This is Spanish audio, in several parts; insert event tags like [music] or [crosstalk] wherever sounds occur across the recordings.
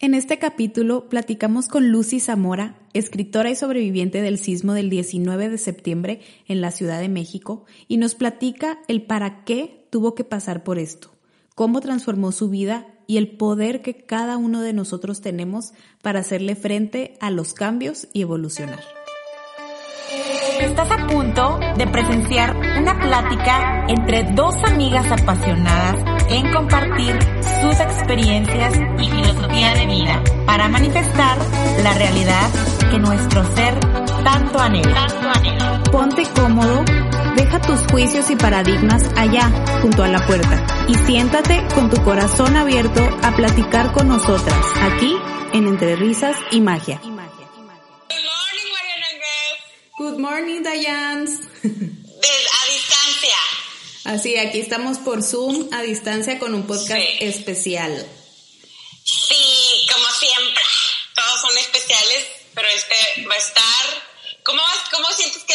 En este capítulo platicamos con Lucy Zamora, escritora y sobreviviente del sismo del 19 de septiembre en la Ciudad de México, y nos platica el para qué tuvo que pasar por esto, cómo transformó su vida y el poder que cada uno de nosotros tenemos para hacerle frente a los cambios y evolucionar. Estás a punto de presenciar una plática entre dos amigas apasionadas en compartir sus experiencias y filosofía de vida para manifestar la realidad que nuestro ser tanto anhela. Ponte cómodo, deja tus juicios y paradigmas allá, junto a la puerta, y siéntate con tu corazón abierto a platicar con nosotras, aquí en Entre Risas y Magia. Good morning, Dayans. a distancia. Así, aquí estamos por Zoom a distancia con un podcast especial. Sí, como siempre. Todos son especiales, pero este va a estar. ¿Cómo, cómo sientes que,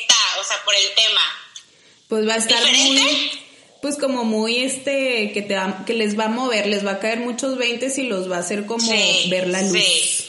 está? O sea, por el tema. Pues va a estar muy. Pues como muy este, que, te que les va a mover, les va a caer muchos veintes y los va a hacer como ver la luz. Sí.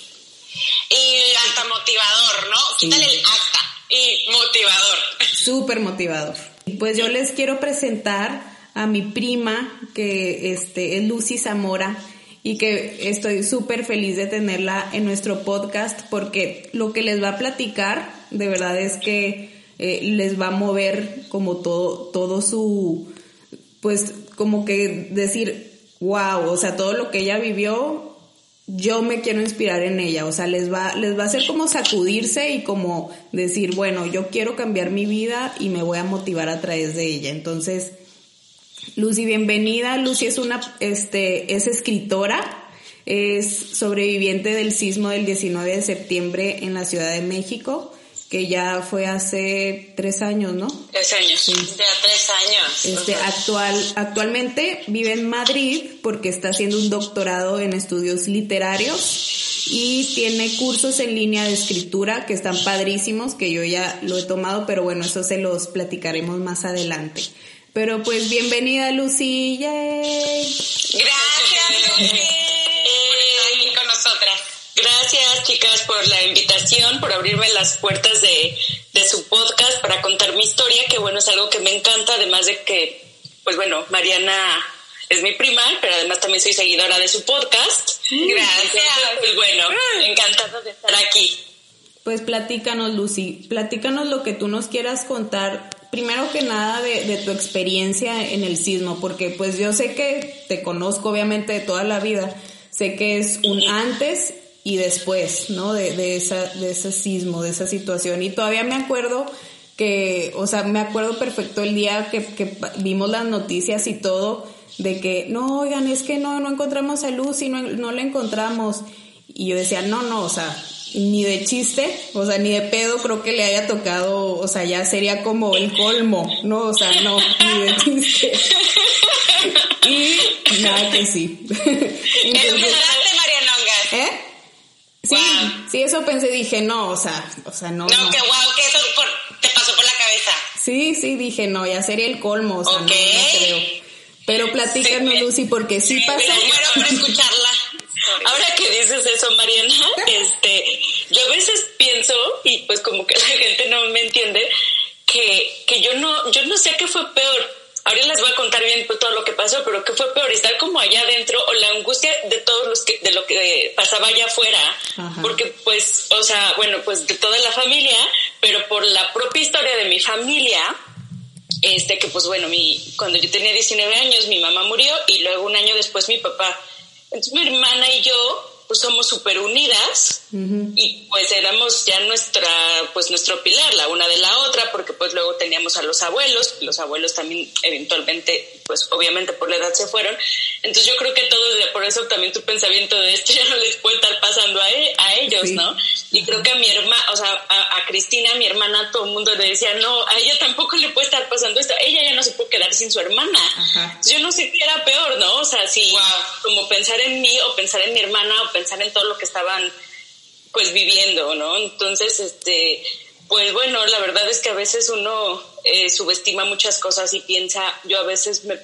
Y hasta motivador, ¿no? Quítale el acta. Y motivador. Súper motivador. Pues yo les quiero presentar a mi prima, que este, es Lucy Zamora, y que estoy súper feliz de tenerla en nuestro podcast porque lo que les va a platicar de verdad es que eh, les va a mover como todo, todo su, pues como que decir, wow, o sea, todo lo que ella vivió yo me quiero inspirar en ella, o sea, les va, les va a hacer como sacudirse y como decir, bueno, yo quiero cambiar mi vida y me voy a motivar a través de ella. Entonces, Lucy, bienvenida. Lucy es una, este, es escritora, es sobreviviente del sismo del 19 de septiembre en la Ciudad de México que ya fue hace tres años, ¿no? Tres años, sí. ya tres años. Este, actual, actualmente vive en Madrid porque está haciendo un doctorado en estudios literarios y tiene cursos en línea de escritura que están padrísimos, que yo ya lo he tomado, pero bueno, eso se los platicaremos más adelante. Pero pues bienvenida Lucy, Gracias Lucy. [laughs] Gracias, chicas, por la invitación, por abrirme las puertas de, su podcast para contar mi historia, que bueno, es algo que me encanta, además de que, pues bueno, Mariana es mi prima, pero además también soy seguidora de su podcast. Gracias. Pues bueno, encantada de estar aquí. Pues platícanos, Lucy, platícanos lo que tú nos quieras contar. Primero que nada de, de tu experiencia en el sismo, porque pues yo sé que te conozco obviamente de toda la vida, sé que es un antes y después, ¿no? De, de, esa, de ese sismo, de esa situación. Y todavía me acuerdo que, o sea, me acuerdo perfecto el día que, que vimos las noticias y todo, de que, no, oigan, es que no, no encontramos a Luz y no, no la encontramos. Y yo decía, no, no, o sea, ni de chiste, o sea, ni de pedo creo que le haya tocado, o sea, ya sería como el colmo, ¿no? O sea, no, ni de chiste. [laughs] y nada que sí. [laughs] Entonces, ¿Eh? Sí, sí, eso pensé, dije, no, o sea, o sea, no. No, que wow, que eso te pasó por la cabeza. Sí, sí, dije, no, ya sería el colmo, o sea, no, creo. Pero platícanos, Lucy, porque sí, pasó. Pero por escucharla. Ahora que dices eso, Mariana, [laughs] este, yo a veces pienso, y pues como que la gente no me entiende, que, que yo no, yo no sé qué fue peor, ahora les voy a contar bien todo lo que pasó, pero ¿qué fue peor? Estar como allá adentro o la angustia de todos los que, de lo que pasaba allá afuera, porque pues, o sea, bueno, pues de toda la familia, pero por la propia historia de mi familia, este, que pues bueno, mi, cuando yo tenía 19 años, mi mamá murió y luego un año después mi papá. Entonces mi hermana y yo pues somos súper unidas y pues éramos ya nuestra, pues nuestro pilar, la una de la otra, porque pues luego teníamos a los abuelos, los abuelos también eventualmente, pues obviamente por la edad se fueron. Entonces yo creo que todo, por eso también tu pensamiento de esto [laughs] ya no les puede estar pasando a, e, a ellos, ¿no? Y creo que a mi hermana, o sea, a, Cristina, mi hermana, todo el mundo le decía, no, a ella tampoco le puede estar pasando esto, ella ya no se puede quedar sin su hermana. Yo no sé qué era peor, ¿no? O sea, si como pensar en mí o pensar en mi hermana o pensar en todo lo que estaban pues viviendo, ¿no? Entonces, este, pues bueno, la verdad es que a veces uno eh, subestima muchas cosas y piensa, yo a veces me,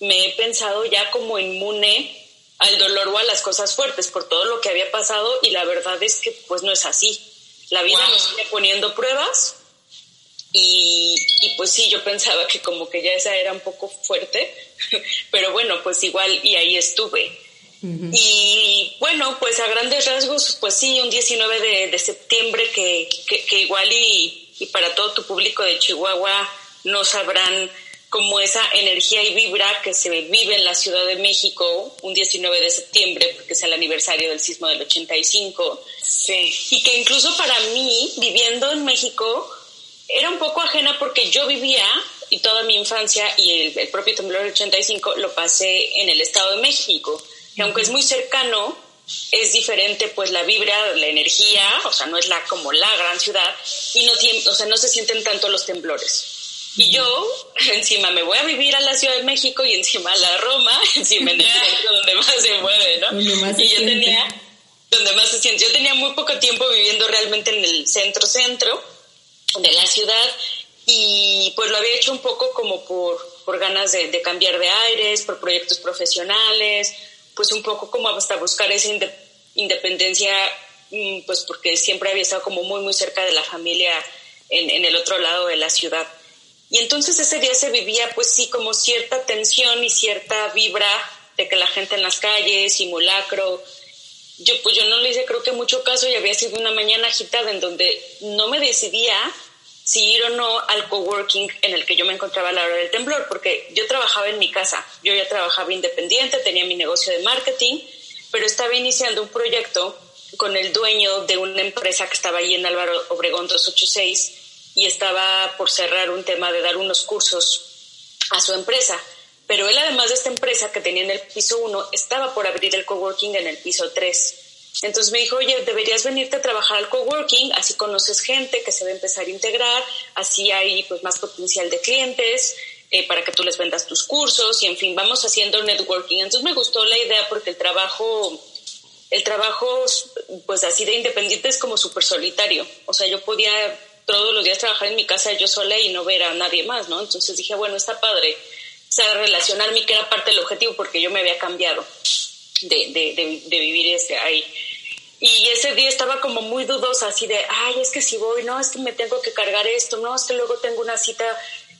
me, he pensado ya como inmune al dolor o a las cosas fuertes por todo lo que había pasado y la verdad es que pues no es así. La vida nos sigue poniendo pruebas y, y, pues sí, yo pensaba que como que ya esa era un poco fuerte, [laughs] pero bueno, pues igual y ahí estuve. Y bueno, pues a grandes rasgos, pues sí, un 19 de, de septiembre que, que, que igual y, y, para todo tu público de Chihuahua no sabrán como esa energía y vibra que se vive en la Ciudad de México un 19 de septiembre, porque es el aniversario del sismo del 85. Sí. Y que incluso para mí, viviendo en México, era un poco ajena porque yo vivía y toda mi infancia y el, el propio temblor del 85 lo pasé en el Estado de México que aunque es muy cercano, es diferente pues la vibra, la energía, o sea, no es la como la gran ciudad y no o sea, no se sienten tanto los temblores. Y yo [laughs] encima me voy a vivir a la Ciudad de México y encima a la Roma, [laughs] encima en el centro donde más se mueve, ¿no? y yo tenía donde más se siente. Yo tenía muy poco tiempo viviendo realmente en el centro centro de la ciudad y pues lo había hecho un poco como por, por ganas de, de cambiar de aires, por proyectos profesionales, pues un poco como hasta buscar esa independencia, mm, pues porque siempre había estado como muy, muy cerca de la familia en, el otro lado de la ciudad. Y entonces ese día se vivía pues sí como cierta tensión y cierta vibra de que la gente en las calles, simulacro. Yo pues yo no le hice creo que mucho caso y había sido una mañana agitada en donde no me decidía si ir o no al coworking en el que yo me encontraba a la hora del temblor, porque yo trabajaba en mi casa, yo ya trabajaba independiente, tenía mi negocio de marketing, pero estaba iniciando un proyecto con el dueño de una empresa que estaba ahí en Álvaro Obregón 286 y estaba por cerrar un tema de dar unos cursos a su empresa. Pero él, además de esta empresa que tenía en el piso 1, estaba por abrir el coworking en el piso 3. Entonces me dijo, oye, deberías venirte a trabajar al coworking, así conoces gente que se va a empezar a integrar, así hay pues más potencial de clientes eh, para que tú les vendas tus cursos y en fin, vamos haciendo networking. Entonces me gustó la idea porque el trabajo, el trabajo pues así de independiente es como súper solitario. O sea, yo podía todos los días trabajar en mi casa yo sola y no ver a nadie más, ¿no? Entonces dije, bueno, está padre. O sea, relacionarme que era parte del objetivo porque yo me había cambiado de, de, de, vivir este, ahí. Y ese día estaba como muy dudosa, así de, ay, es que si voy, no, es que me tengo que cargar esto, no, es que luego tengo una cita,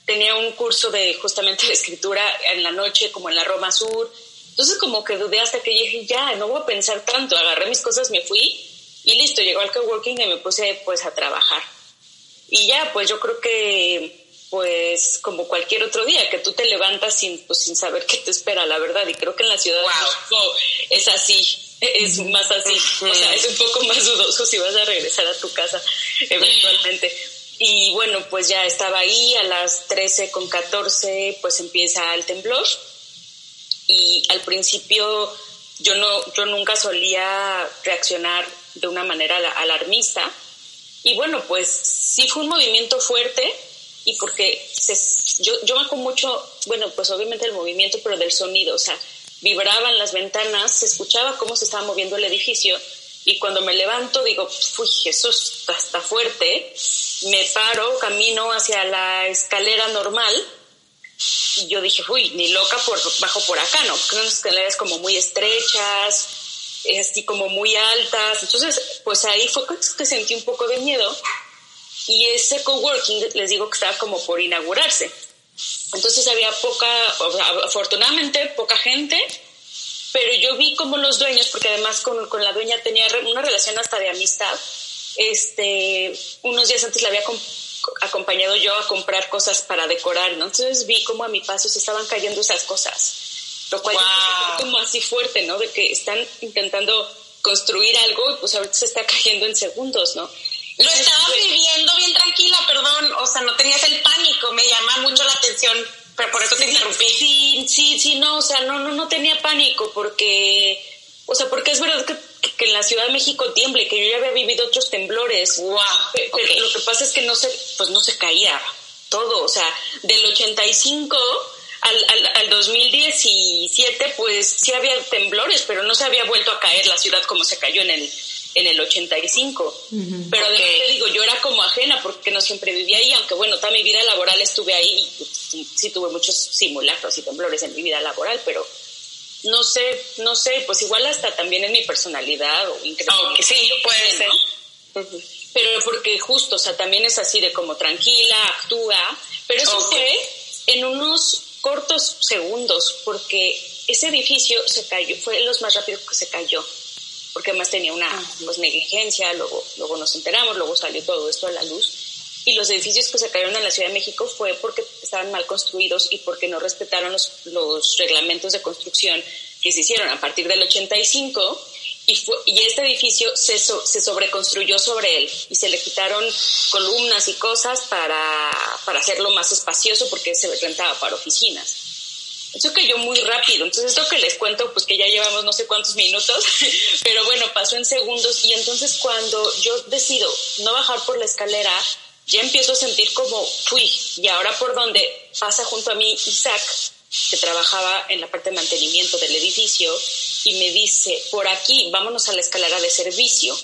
tenía un curso de justamente de escritura en la noche, como en la Roma Sur. Entonces como que dudé hasta que dije, ya, no voy a pensar tanto, agarré mis cosas, me fui y listo, llegó al coworking y me puse pues a trabajar. Y ya, pues yo creo que pues como cualquier otro día, que tú te levantas sin, pues, sin saber qué te espera, la verdad. Y creo que en la ciudad es así, [laughs] es más así. O sea, es un poco más dudoso si vas a regresar a tu casa eventualmente. Y bueno, pues ya estaba ahí a las 13 con 14, pues empieza el temblor. Y al principio yo no, yo nunca solía reaccionar de una manera alarmista. Y bueno, pues sí fue un movimiento fuerte, y porque yo, yo me acuerdo mucho, bueno, pues obviamente el movimiento, pero del sonido, o sea, vibraban las ventanas, se escuchaba cómo se estaba moviendo el edificio y cuando me levanto digo, uy, eso está, está fuerte, me paro, camino hacia la escalera normal y yo dije, uy, ni loca por bajo por acá, ¿no? Son escaleras como muy estrechas, así como muy altas, entonces pues ahí fue que sentí un poco de miedo y ese coworking, les digo que estaba como por inaugurarse. Entonces había poca, afortunadamente poca gente, pero yo vi como los dueños, porque además con, con, la dueña tenía una relación hasta de amistad, este, unos días antes la había acompañado yo a comprar cosas para decorar, ¿no? Entonces vi como a mi paso se estaban cayendo esas cosas, lo cual es como así fuerte, ¿no? De que están intentando construir algo y pues ahorita se está cayendo en segundos, ¿no? Lo estabas viviendo bien tranquila, perdón, o sea, no tenías el pánico, me llama mucho la atención, pero por eso te interrumpí. Sí, sí, sí, no, o sea, no, no, no tenía pánico porque, o sea, porque es verdad que, que en la Ciudad de México tiemble, que yo ya había vivido otros temblores. Wow. Pero lo que pasa es que no se, pues no se caía todo, o sea, del 85 al, al, al 2017, pues sí había temblores, pero no se había vuelto a caer la ciudad como se cayó en el en el 85. Pero de te digo, yo era como ajena porque no siempre vivía ahí, aunque bueno, toda mi vida laboral estuve ahí y sí, tuve muchos simulacros y temblores en mi vida laboral, pero no sé, no sé, pues igual hasta también en mi personalidad o increíble. sí, puede ser. Pero porque justo, o sea, también es así de como tranquila, actúa, pero eso fue en unos cortos segundos, porque ese edificio se cayó, fue los más rápidos que se cayó, porque además tenía una ah. pues, negligencia, luego, luego nos enteramos, luego salió todo esto a la luz. Y los edificios que se cayeron en la Ciudad de México fue porque estaban mal construidos y porque no respetaron los, los reglamentos de construcción que se hicieron a partir del 85 y, fue, y este edificio se, se sobreconstruyó sobre él y se le quitaron columnas y cosas para, para hacerlo más espacioso porque se rentaba para oficinas. Eso cayó muy rápido. Entonces, esto que les cuento, pues que ya llevamos no sé cuántos minutos, [laughs] pero bueno, pasó en segundos. Y entonces, cuando yo decido no bajar por la escalera, ya empiezo a sentir como, fui, y ahora por donde pasa junto a mí Isaac, que trabajaba en la parte de mantenimiento del edificio, y me dice, por aquí, vámonos a la escalera de servicio.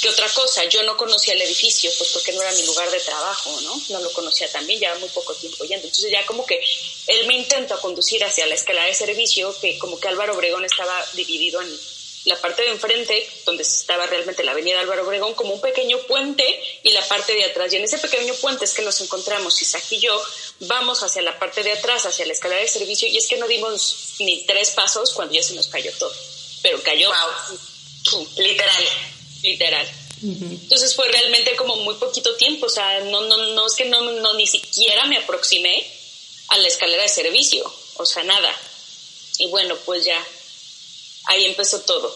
¿Qué otra cosa? Yo no conocía el edificio, pues porque no era mi lugar de trabajo, ¿no? No lo conocía también, ya muy poco tiempo yendo. Entonces ya como que él me intenta conducir hacia la escalera de servicio, que como que Álvaro Obregón estaba dividido en la parte de enfrente, donde estaba realmente la avenida Álvaro Obregón, como un pequeño puente y la parte de atrás. Y en ese pequeño puente es que nos encontramos, Isaac y yo, vamos hacia la parte de atrás, hacia la escalera de servicio, y es que no dimos ni tres pasos cuando ya se nos cayó todo. Pero cayó literal, literal. Entonces fue realmente como muy poquito tiempo, o sea, no, no, no es que no, no, ni siquiera me aproximé a la escalera de servicio, o sea, nada. Y bueno, pues ya ahí empezó todo.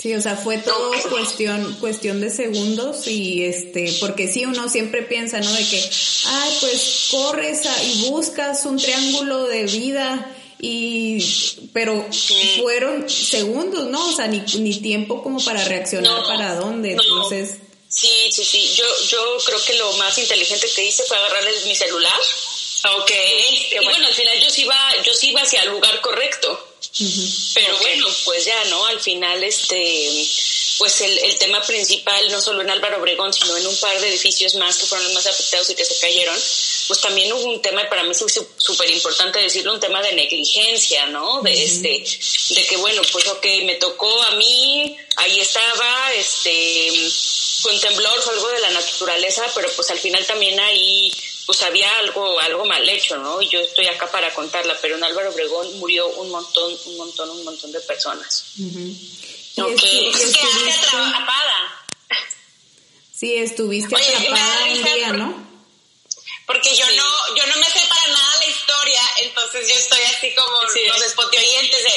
Sí, o sea, fue todo cuestión, cuestión de segundos y este, porque sí, uno siempre piensa, ¿no? De que, ay, pues corres y buscas un triángulo de vida y, pero fueron segundos, ¿no? O sea, ni, ni tiempo como para reaccionar para dónde, entonces. Sí, sí, sí, yo, yo creo que lo más inteligente que hice fue agarrarle mi celular. Ok. Y bueno, al final yo sí iba, yo sí iba hacia el lugar correcto pero bueno, pues ya, ¿no? Al final, este, pues el, el, tema principal, no solo en Álvaro Obregón, sino en un par de edificios más que fueron los más afectados y que se cayeron, pues también hubo un tema, para mí es súper importante decirlo, un tema de negligencia, ¿no? De este, de que bueno, pues ok, me tocó a mí, ahí estaba, este, con temblor, fue algo de la naturaleza, pero pues al final también ahí pues había algo, algo mal hecho, ¿no? Y yo estoy acá para contarla, pero en Álvaro Obregón murió un montón, un montón, un montón de personas. okay. atrapada. Sí, estuviste atrapada un día, ¿no? Porque yo no, yo no me sé para nada la historia, entonces yo estoy así como los oyentes de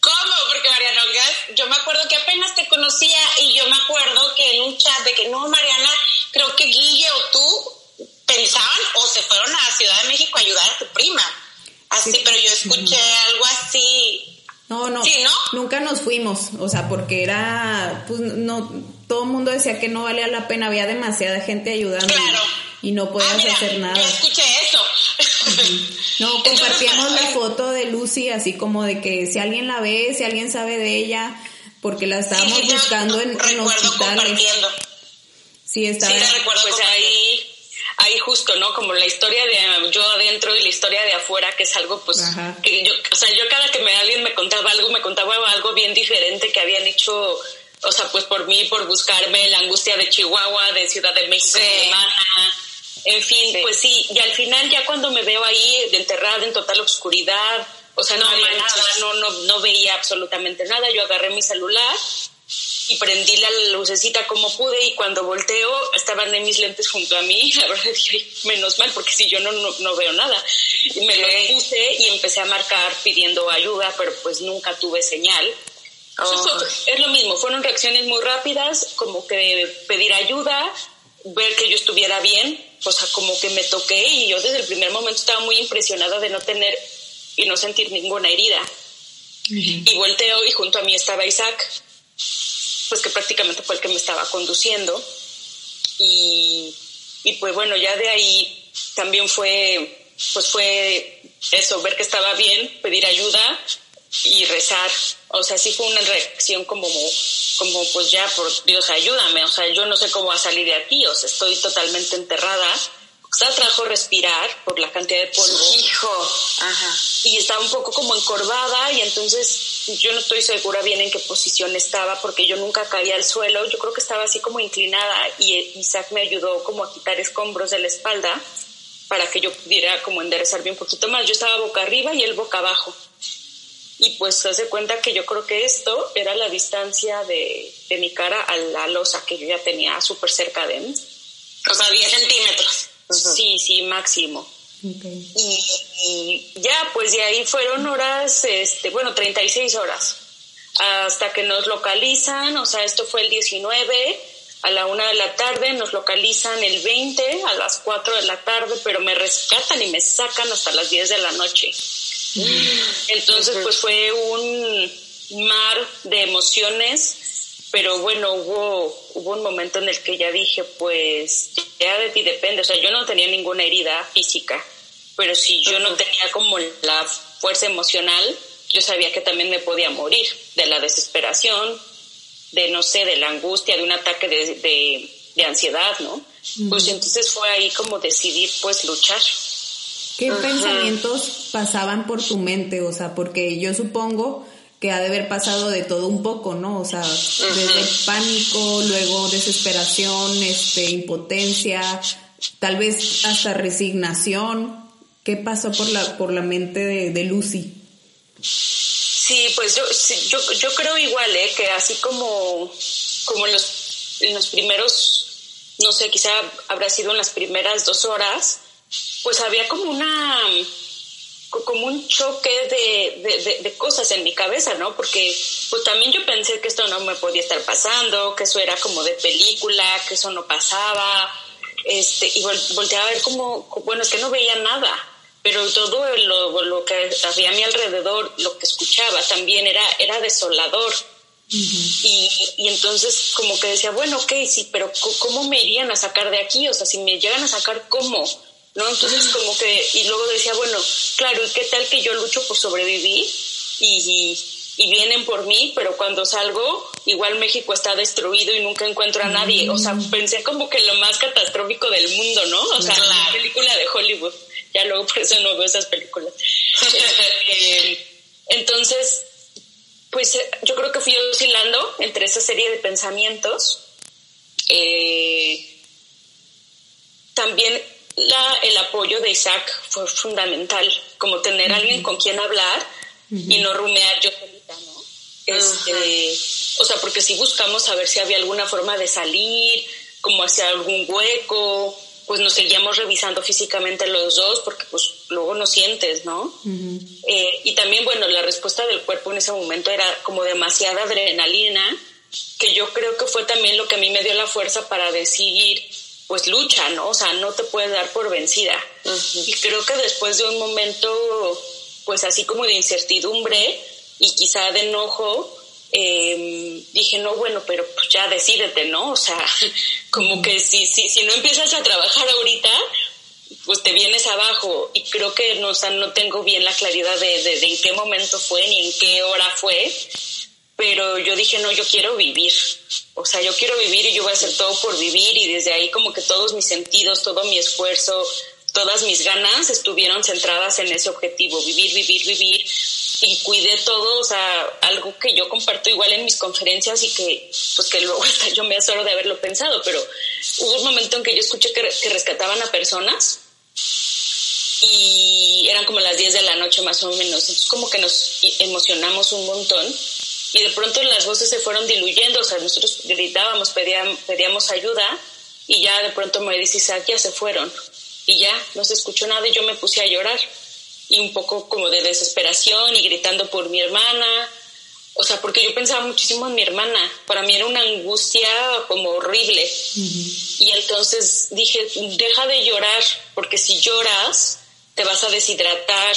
¿Cómo? Porque Mariana, yo me acuerdo que apenas te conocía y yo me acuerdo que en un chat de que no, Mariana, creo que Guille o tú pensaban o se fueron a Ciudad de México a ayudar a tu prima. Así, pero yo escuché algo así. No, no, nunca nos fuimos, o sea, porque era, pues no, todo el mundo decía que no valía la pena, había demasiada gente ayudando y, no podías ah, hacer nada. Yo escuché eso. No, [laughs] compartíamos la foto de Lucy así como de que si alguien la ve, si alguien sabe de ella, porque la estábamos buscando en, en hospitales. Sí, estaba. Sí, recuerdo pues ahí ahí justo, ¿no? Como la historia de yo adentro y la historia de afuera, que es algo, pues, que yo, o sea, yo cada que me, alguien me contaba algo, me contaba algo bien diferente que habían hecho, o sea, pues por mí, por buscarme la angustia de Chihuahua, de Ciudad de México, en fin, pues sí, y al final ya cuando me veo ahí enterrada en total oscuridad, o sea, no, no, no, no veía absolutamente nada, yo agarré mi celular y prendí la lucecita como pude y cuando volteo estaban mis lentes junto a mí, [laughs] la verdad dije, menos mal porque si yo no, no, veo nada. Y me lo puse y empecé a marcar pidiendo ayuda, pero pues nunca tuve señal. Oh. es lo mismo, fueron reacciones muy rápidas, como que pedir ayuda, ver que yo estuviera bien, o sea, como que me toqué y yo desde el primer momento estaba muy impresionada de no tener y no sentir ninguna herida. Y volteo y junto a mí estaba Isaac pues que prácticamente fue el que me estaba conduciendo. Y, y pues bueno, ya de ahí también fue, pues fue eso, ver que estaba bien, pedir ayuda y rezar. O sea, sí fue una reacción como, como pues ya, por Dios, ayúdame. O sea, yo no sé cómo va a salir de aquí. O sea, estoy totalmente enterrada estaba trabajo respirar por la cantidad de polvo. Hijo, ajá. Y estaba un poco como encorvada y entonces yo no estoy segura bien en qué posición estaba porque yo nunca caía al suelo. Yo creo que estaba así como inclinada y Isaac me ayudó como a quitar escombros de la espalda para que yo pudiera como enderezarme un poquito más. Yo estaba boca arriba y él boca abajo. Y pues se hace cuenta que yo creo que esto era la distancia de, de mi cara a la losa que yo ya tenía súper cerca de mí. O sea, 10 centímetros. Sí, sí, máximo. Y, ya, pues de ahí fueron horas, este, bueno, 36 horas, hasta que nos localizan, o sea, esto fue el 19, a la una de la tarde, nos localizan el 20, a las 4 de la tarde, pero me rescatan y me sacan hasta las 10 de la noche. Entonces, pues fue un mar de emociones pero bueno, hubo, hubo un momento en el que ya dije, pues ya de ti depende, o sea, yo no tenía ninguna herida física, pero si yo no tenía como la fuerza emocional, yo sabía que también me podía morir de la desesperación, de no sé, de la angustia, de un ataque de, de, ansiedad, ¿no? Pues entonces fue ahí como decidir pues luchar. ¿Qué pensamientos pasaban por tu mente? O sea, porque yo supongo que ha de haber pasado de todo un poco, ¿no? O sea, desde pánico, luego desesperación, este, impotencia, tal vez hasta resignación. ¿Qué pasó por la, por la mente de, Lucy? Sí, pues yo, yo, yo creo igual, ¿eh? Que así como, como en los, en los primeros, no sé, quizá habrá sido en las primeras dos horas, pues había como una como un choque de, de, cosas en mi cabeza, ¿no? Porque pues también yo pensé que esto no me podía estar pasando, que eso era como de película, que eso no pasaba, este, y volteaba a ver como, bueno, es que no veía nada, pero todo lo, lo, que había a mi alrededor, lo que escuchaba también era, era desolador. y, y, entonces como que decía, bueno, ok, sí, pero ¿cómo me irían a sacar de aquí? O sea, si me llegan a sacar, ¿cómo? ¿No? Entonces como que, y luego decía, bueno, claro, ¿y qué tal que yo lucho por sobrevivir y, y, vienen por mí, pero cuando salgo, igual México está destruido y nunca encuentro a nadie? O sea, pensé como que lo más catastrófico del mundo, ¿no? O sea, la película de Hollywood. Ya luego por eso no veo esas películas. [laughs] Eh, entonces, pues yo creo que fui oscilando entre esa serie de pensamientos. Eh, también la, el apoyo de Isaac fue fundamental, como tener a alguien con quien hablar y no rumear yo solita, ¿no? Este, o sea, porque si buscamos saber si había alguna forma de salir, como hacia algún hueco, pues nos seguíamos revisando físicamente los dos, porque pues luego no sientes, ¿no? Eh, y también, bueno, la respuesta del cuerpo en ese momento era como demasiada adrenalina, que yo creo que fue también lo que a mí me dio la fuerza para decidir pues lucha, ¿no? O sea, no te puedes dar por vencida. Y creo que después de un momento, pues así como de incertidumbre y quizá de enojo, em, dije, no, bueno, pero pues ya decídete, ¿no? O sea, [laughs] como que si, si, si no empiezas a trabajar ahorita, pues te vienes abajo. Y creo que no, o sea, no tengo bien la claridad de, de, de en qué momento fue ni en qué hora fue, pero yo dije, no, yo quiero vivir. O sea, yo quiero vivir y yo voy a hacer todo por vivir y desde ahí como que todos mis sentidos, todo mi esfuerzo, todas mis ganas estuvieron centradas en ese objetivo, vivir, vivir, vivir. Y cuidé todo, o sea, algo que yo comparto igual en mis conferencias y que, pues que luego [laughs] hasta yo me asoro de haberlo pensado, pero hubo un momento en que yo escuché que, que rescataban a personas y eran como las 10 de la noche más o menos, entonces como que nos emocionamos un montón y de pronto las voces se fueron diluyendo, o sea, nosotros gritábamos, pedíamos, pedíamos ayuda y ya de pronto me dice Isaac, ya se fueron y ya no se escuchó nada y yo me puse a llorar y un poco como de desesperación y gritando por mi hermana, o sea, porque yo pensaba muchísimo en mi hermana, para mí era una angustia como horrible. Y entonces dije, deja de llorar porque si lloras te vas a deshidratar,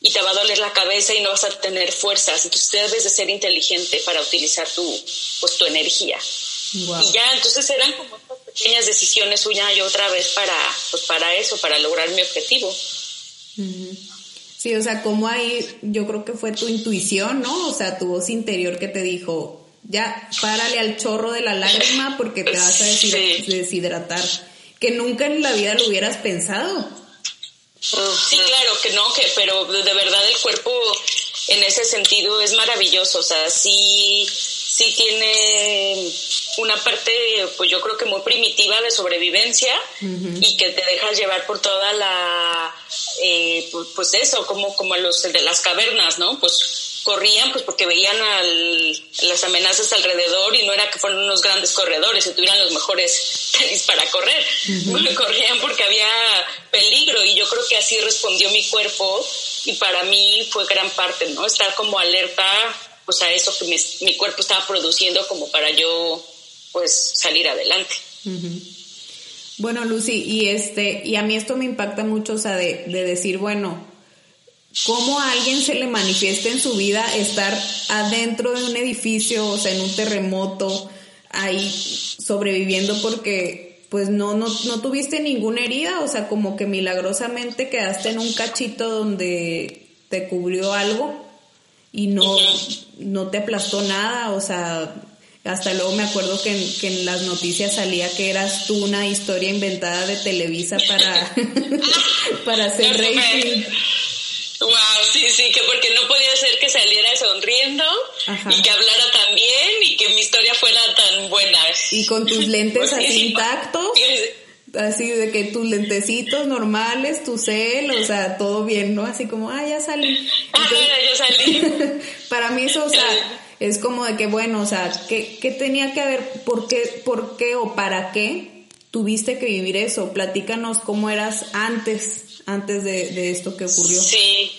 y te va a doler la cabeza y no vas a tener fuerzas. Entonces debes de ser inteligente para utilizar tu, pues, tu energía. Y ya, entonces eran como estas pequeñas decisiones una y otra vez para, pues, para eso, para lograr mi objetivo. Sí, o sea, como ahí yo creo que fue tu intuición, ¿no? O sea, tu voz interior que te dijo, ya, párale al chorro de la lágrima porque te vas a [laughs] deshidratar. que nunca en la vida lo hubieras pensado. Sí, claro que no, que pero de verdad el cuerpo en ese sentido es maravilloso, o sea, sí, sí tiene una parte, pues yo creo que muy primitiva de sobrevivencia y que te dejas llevar por toda la, eh, pues eso, como, como los de las cavernas, ¿no? Pues corrían pues porque veían al, las amenazas alrededor y no era que fueran unos grandes corredores y tuvieran los mejores tenis [laughs] para correr, corrían porque había peligro y yo creo que así respondió mi cuerpo y para mí fue gran parte, ¿no? Estar como alerta pues a eso que mi, cuerpo estaba produciendo como para yo pues salir adelante. Bueno, Lucy, y este, y a mí esto me impacta mucho, o sea, de, de decir, bueno, cómo a alguien se le manifiesta en su vida estar adentro de un edificio, o sea, en un terremoto, ahí sobreviviendo porque pues no, no, no tuviste ninguna herida, o sea, como que milagrosamente quedaste en un cachito donde te cubrió algo y no, no te aplastó nada, o sea, hasta luego me acuerdo que en, que en las noticias salía que eras tú una historia inventada de Televisa para, [laughs] para hacer rating. Wow, sí, sí, que porque no podía ser que saliera sonriendo y que hablara tan bien y que mi historia fuera tan buena. Y con tus lentes así intactos. Así de que tus lentecitos normales, tu cel, o sea, todo bien, ¿no? Así como, ah, ya salí. ah, bueno, yo salí. [laughs] para mí eso, o sea, es como de que, bueno, o sea, ¿qué, qué tenía que haber? ¿Por qué, ¿Por qué o para qué tuviste que vivir eso? Platícanos cómo eras antes antes de, esto que ocurrió? Sí.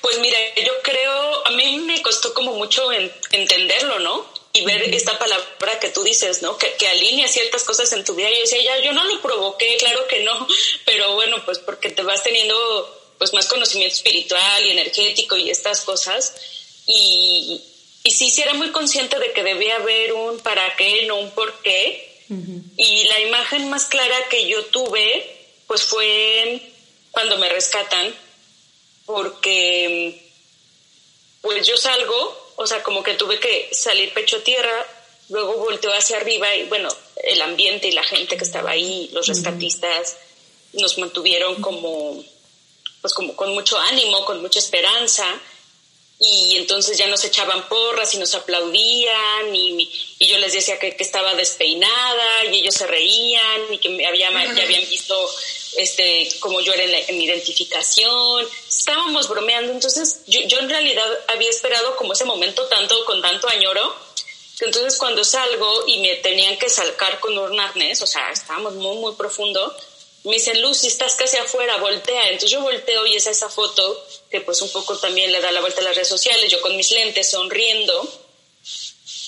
pues mira, yo creo, a mí me costó como mucho entenderlo, ¿no? Y ver esta palabra que tú dices, ¿no? Que, que alinea ciertas cosas en tu vida. Yo decía, ya, yo no lo provoqué, claro que no, pero bueno, pues porque te vas teniendo pues más conocimiento espiritual y energético y estas cosas. Y, y sí, sí era muy consciente de que debía haber un para qué, no un por qué. Y la imagen más clara que yo tuve pues fue cuando me rescatan, porque pues yo salgo, o sea, como que tuve que salir pecho a tierra, luego volteo hacia arriba y bueno, el ambiente y la gente que estaba ahí, los rescatistas, nos mantuvieron como, pues como con mucho ánimo, con mucha esperanza y entonces ya nos echaban porras y nos aplaudían y, y yo les decía que, que, estaba despeinada y ellos se reían y que me había, ya habían visto este, como yo era en, mi identificación, estábamos bromeando, entonces yo, yo, en realidad había esperado como ese momento tanto, con tanto añoro, que entonces cuando salgo y me tenían que salcar con un arnés, o sea, estábamos muy, muy profundo, me dicen, Lucy, estás casi afuera, voltea. Entonces yo volteo y es esa foto que pues un poco también le da la vuelta a las redes sociales, yo con mis lentes sonriendo.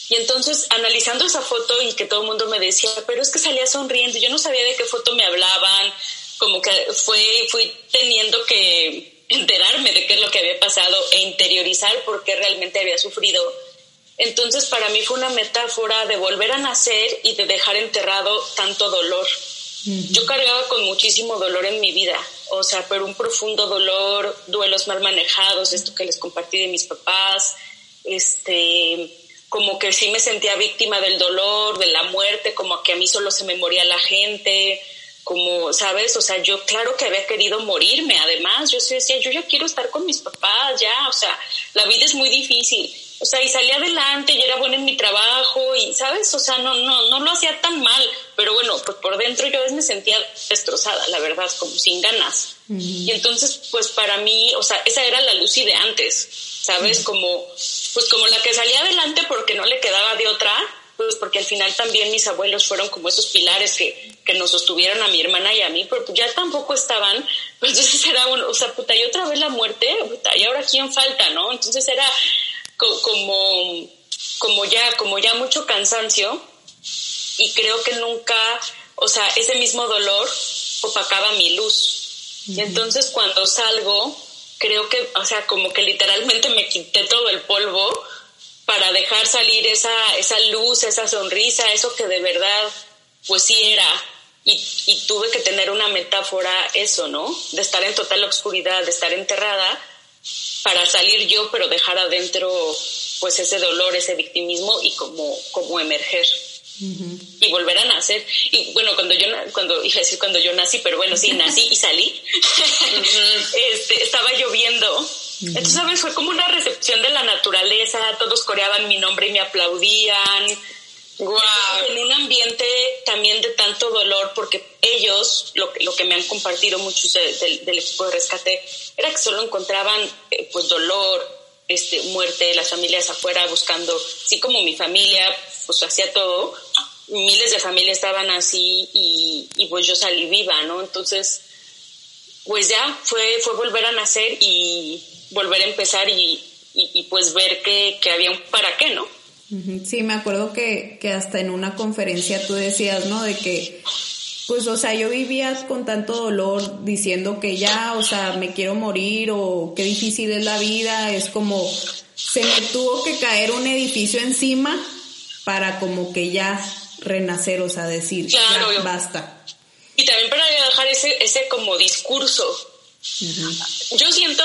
Y entonces analizando esa foto y que todo el mundo me decía, pero es que salía sonriendo, yo no sabía de qué foto me hablaban, como que fue, fui teniendo que enterarme de qué es lo que había pasado e interiorizar por qué realmente había sufrido. Entonces para mí fue una metáfora de volver a nacer y de dejar enterrado tanto dolor. Yo cargaba con muchísimo dolor en mi vida, o sea, pero un profundo dolor, duelos mal manejados, esto que les compartí de mis papás, este, como que sí me sentía víctima del dolor, de la muerte, como que a mí solo se me moría la gente, como, ¿sabes? O sea, yo claro que había querido morirme, además, yo decía, yo ya quiero estar con mis papás, ya, o sea, la vida es muy difícil. O sea, y salí adelante, y era buena en mi trabajo, y, ¿sabes? O sea, no, no, no lo hacía tan mal, pero bueno, pues por dentro yo a veces me sentía destrozada, la verdad, como sin ganas. Y entonces, pues para mí, o sea, esa era la Lucy de antes, ¿sabes? Como, pues como la que salía adelante porque no le quedaba de otra, pues porque al final también mis abuelos fueron como esos pilares que, que nos sostuvieron a mi hermana y a mí, pero pues ya tampoco estaban, pues [laughs] entonces era un, o sea, puta, y otra vez la muerte, puta, y ahora quién falta, ¿no? Entonces era como, como ya, como ya mucho cansancio y creo que nunca, o sea, ese mismo dolor opacaba mi luz. Y entonces cuando salgo, creo que, o sea, como que literalmente me quité todo el polvo para dejar salir esa, esa luz, esa sonrisa, eso que de verdad, pues sí era. Y, y tuve que tener una metáfora, eso, ¿no? De estar en total oscuridad, de estar enterrada, para salir yo, pero dejar adentro, pues ese dolor, ese victimismo y como, como emerger. Y volver a nacer. Y bueno, cuando yo, cuando, iba a decir cuando yo nací, pero bueno, sí, nací y salí, [laughs] este, estaba lloviendo. Entonces, ¿sabes? Fue como una recepción de la naturaleza, todos coreaban mi nombre y me aplaudían. Wow. En un ambiente también de tanto dolor, porque ellos, lo, lo que me han compartido muchos del equipo de rescate, era que solo encontraban eh, pues dolor, este, muerte, las familias afuera buscando, así como mi familia, pues hacía todo, miles de familias estaban así y, pues yo salí viva, ¿no? Entonces, pues ya fue, fue volver a nacer y volver a empezar y, pues ver que, que, había un para qué, ¿no? Sí, me acuerdo que, que hasta en una conferencia tú decías, ¿no? De que pues, o sea, yo vivía con tanto dolor diciendo que ya, o sea, me quiero morir o qué difícil es la vida, es como, se me tuvo que caer un edificio encima para como que ya renacer, o sea, decir, ya, basta. Y también para dejar ese, ese como discurso. Yo siento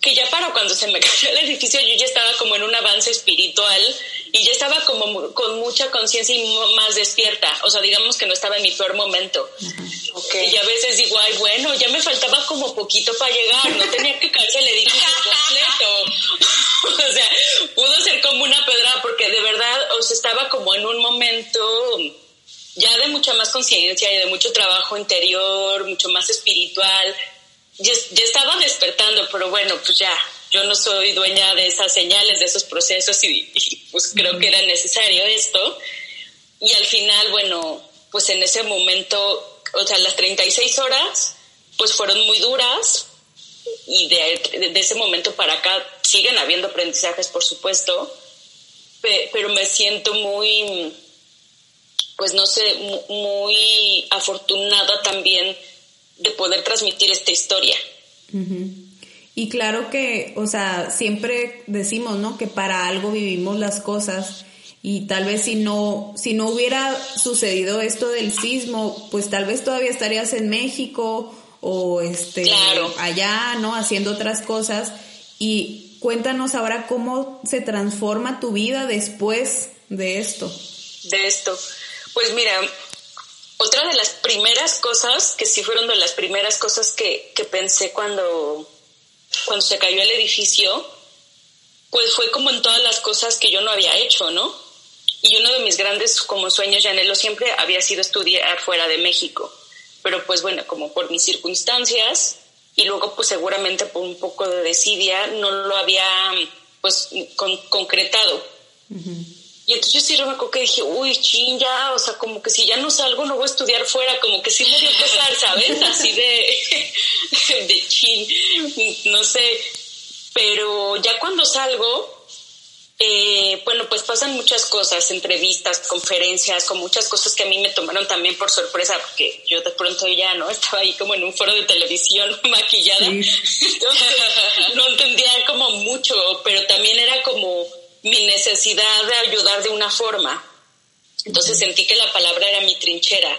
que ya para cuando se me [laughs] cayó el edificio yo ya estaba como en un avance espiritual y ya estaba como con mucha conciencia y más despierta. O sea, digamos que no estaba en mi peor momento. Y a veces digo, ay, bueno, ya me faltaba como poquito para llegar, no tenía que caerse el edificio [laughs] completo. [laughs] o sea, pudo ser como una pedra porque de verdad, o sea, estaba como en un momento ya de mucha más conciencia y de mucho trabajo interior, mucho más espiritual. Ya, ya estaba despertando, pero bueno, pues ya, yo no soy dueña de esas señales, de esos procesos y, pues creo que era necesario esto. Y al final, bueno, pues en ese momento, o sea, las 36 horas, pues fueron muy duras y de, ese momento para acá siguen habiendo aprendizajes, por supuesto, pero me siento muy, pues no sé, muy afortunada también de poder transmitir esta historia. Y claro que, o sea, siempre decimos, ¿no? Que para algo vivimos las cosas y tal vez si no, si no hubiera sucedido esto del sismo, pues tal vez todavía estarías en México o este, allá, ¿no? Haciendo otras cosas. Y cuéntanos ahora cómo se transforma tu vida después de esto. De esto. Pues mira, otra de las primeras cosas, que sí fueron de las primeras cosas que, que pensé cuando cuando se cayó el edificio, pues fue como en todas las cosas que yo no había hecho, ¿no? Y uno de mis grandes como sueños y anhelos siempre había sido estudiar fuera de México. Pero pues bueno, como por mis circunstancias y luego pues seguramente por un poco de desidia no lo había pues concretado. Y entonces yo sí me que dije, uy, chin, ya, o sea, como que si ya no salgo, no voy a estudiar fuera, como que sí me dio pesar, ¿sabes? [laughs] Así de, [laughs] de chin, no sé. Pero ya cuando salgo, eh, bueno, pues pasan muchas cosas, entrevistas, conferencias, con muchas cosas que a mí me tomaron también por sorpresa, porque yo de pronto ya, ¿no? Estaba ahí como en un foro de televisión [laughs] maquillada, no entendía como mucho, pero también era como mi necesidad de ayudar de una forma. Entonces sentí que la palabra era mi trinchera.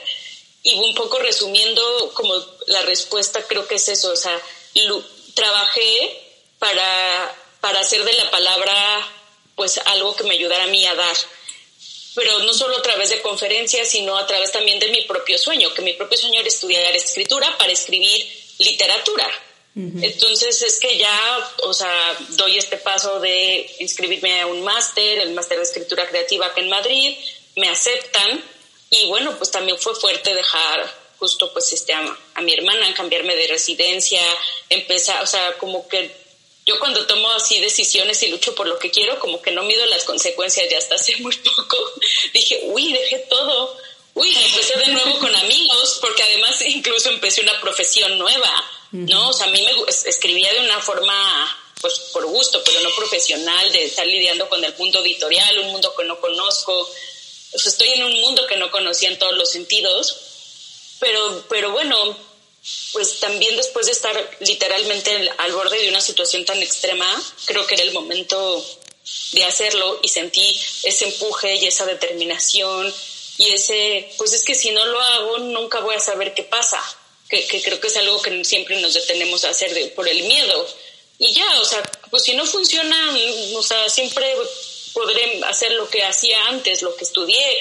Y un poco resumiendo como la respuesta, creo que es eso, o sea, trabajé para, para hacer de la palabra pues algo que me ayudara a mí a dar. Pero no solo a través de conferencias, sino a través también de mi propio sueño, que mi propio sueño era estudiar escritura para escribir literatura. Entonces es que ya, o sea, doy este paso de inscribirme a un máster, el máster de escritura creativa acá en Madrid, me aceptan y bueno, pues también fue fuerte dejar justo pues este a, a mi hermana, cambiarme de residencia, empezar, o sea, como que yo cuando tomo así decisiones y lucho por lo que quiero, como que no mido las consecuencias y hasta [laughs] hace muy poco dije, uy, dejé todo. Uy, empecé de nuevo con amigos, porque además incluso empecé una profesión nueva ¿no? O sea, a mí me escribía de una forma, pues por gusto, pero no profesional, de estar lidiando con el mundo editorial, un mundo que no conozco. Estoy en un mundo que no conocía en todos los sentidos, pero, pero bueno, pues también después de estar literalmente al borde de una situación tan extrema, creo que era el momento de hacerlo y sentí ese empuje y esa determinación y ese, pues es que si no lo hago nunca voy a saber qué pasa que, creo que es algo que siempre nos detenemos a hacer de, por el miedo. Y ya, o sea, pues si no funciona, o sea, siempre podré hacer lo que hacía antes, lo que estudié,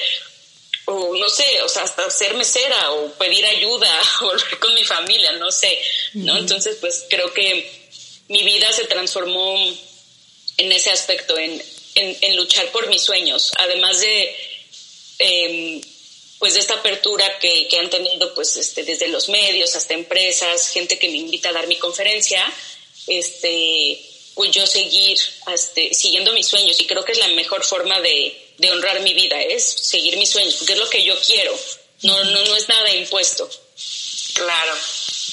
o no sé, o sea, hasta ser mesera o pedir ayuda [laughs] o con mi familia, no sé, ¿no? Entonces, pues creo que mi vida se transformó en ese aspecto, en, en, luchar por mis sueños, además de, em, pues de esta apertura que, que, han tenido, pues, este, desde los medios hasta empresas, gente que me invita a dar mi conferencia, este, pues yo seguir, este, siguiendo mis sueños y creo que es la mejor forma de, de honrar mi vida, es seguir mis sueños, porque es lo que yo quiero, no, no, no es nada impuesto. Claro.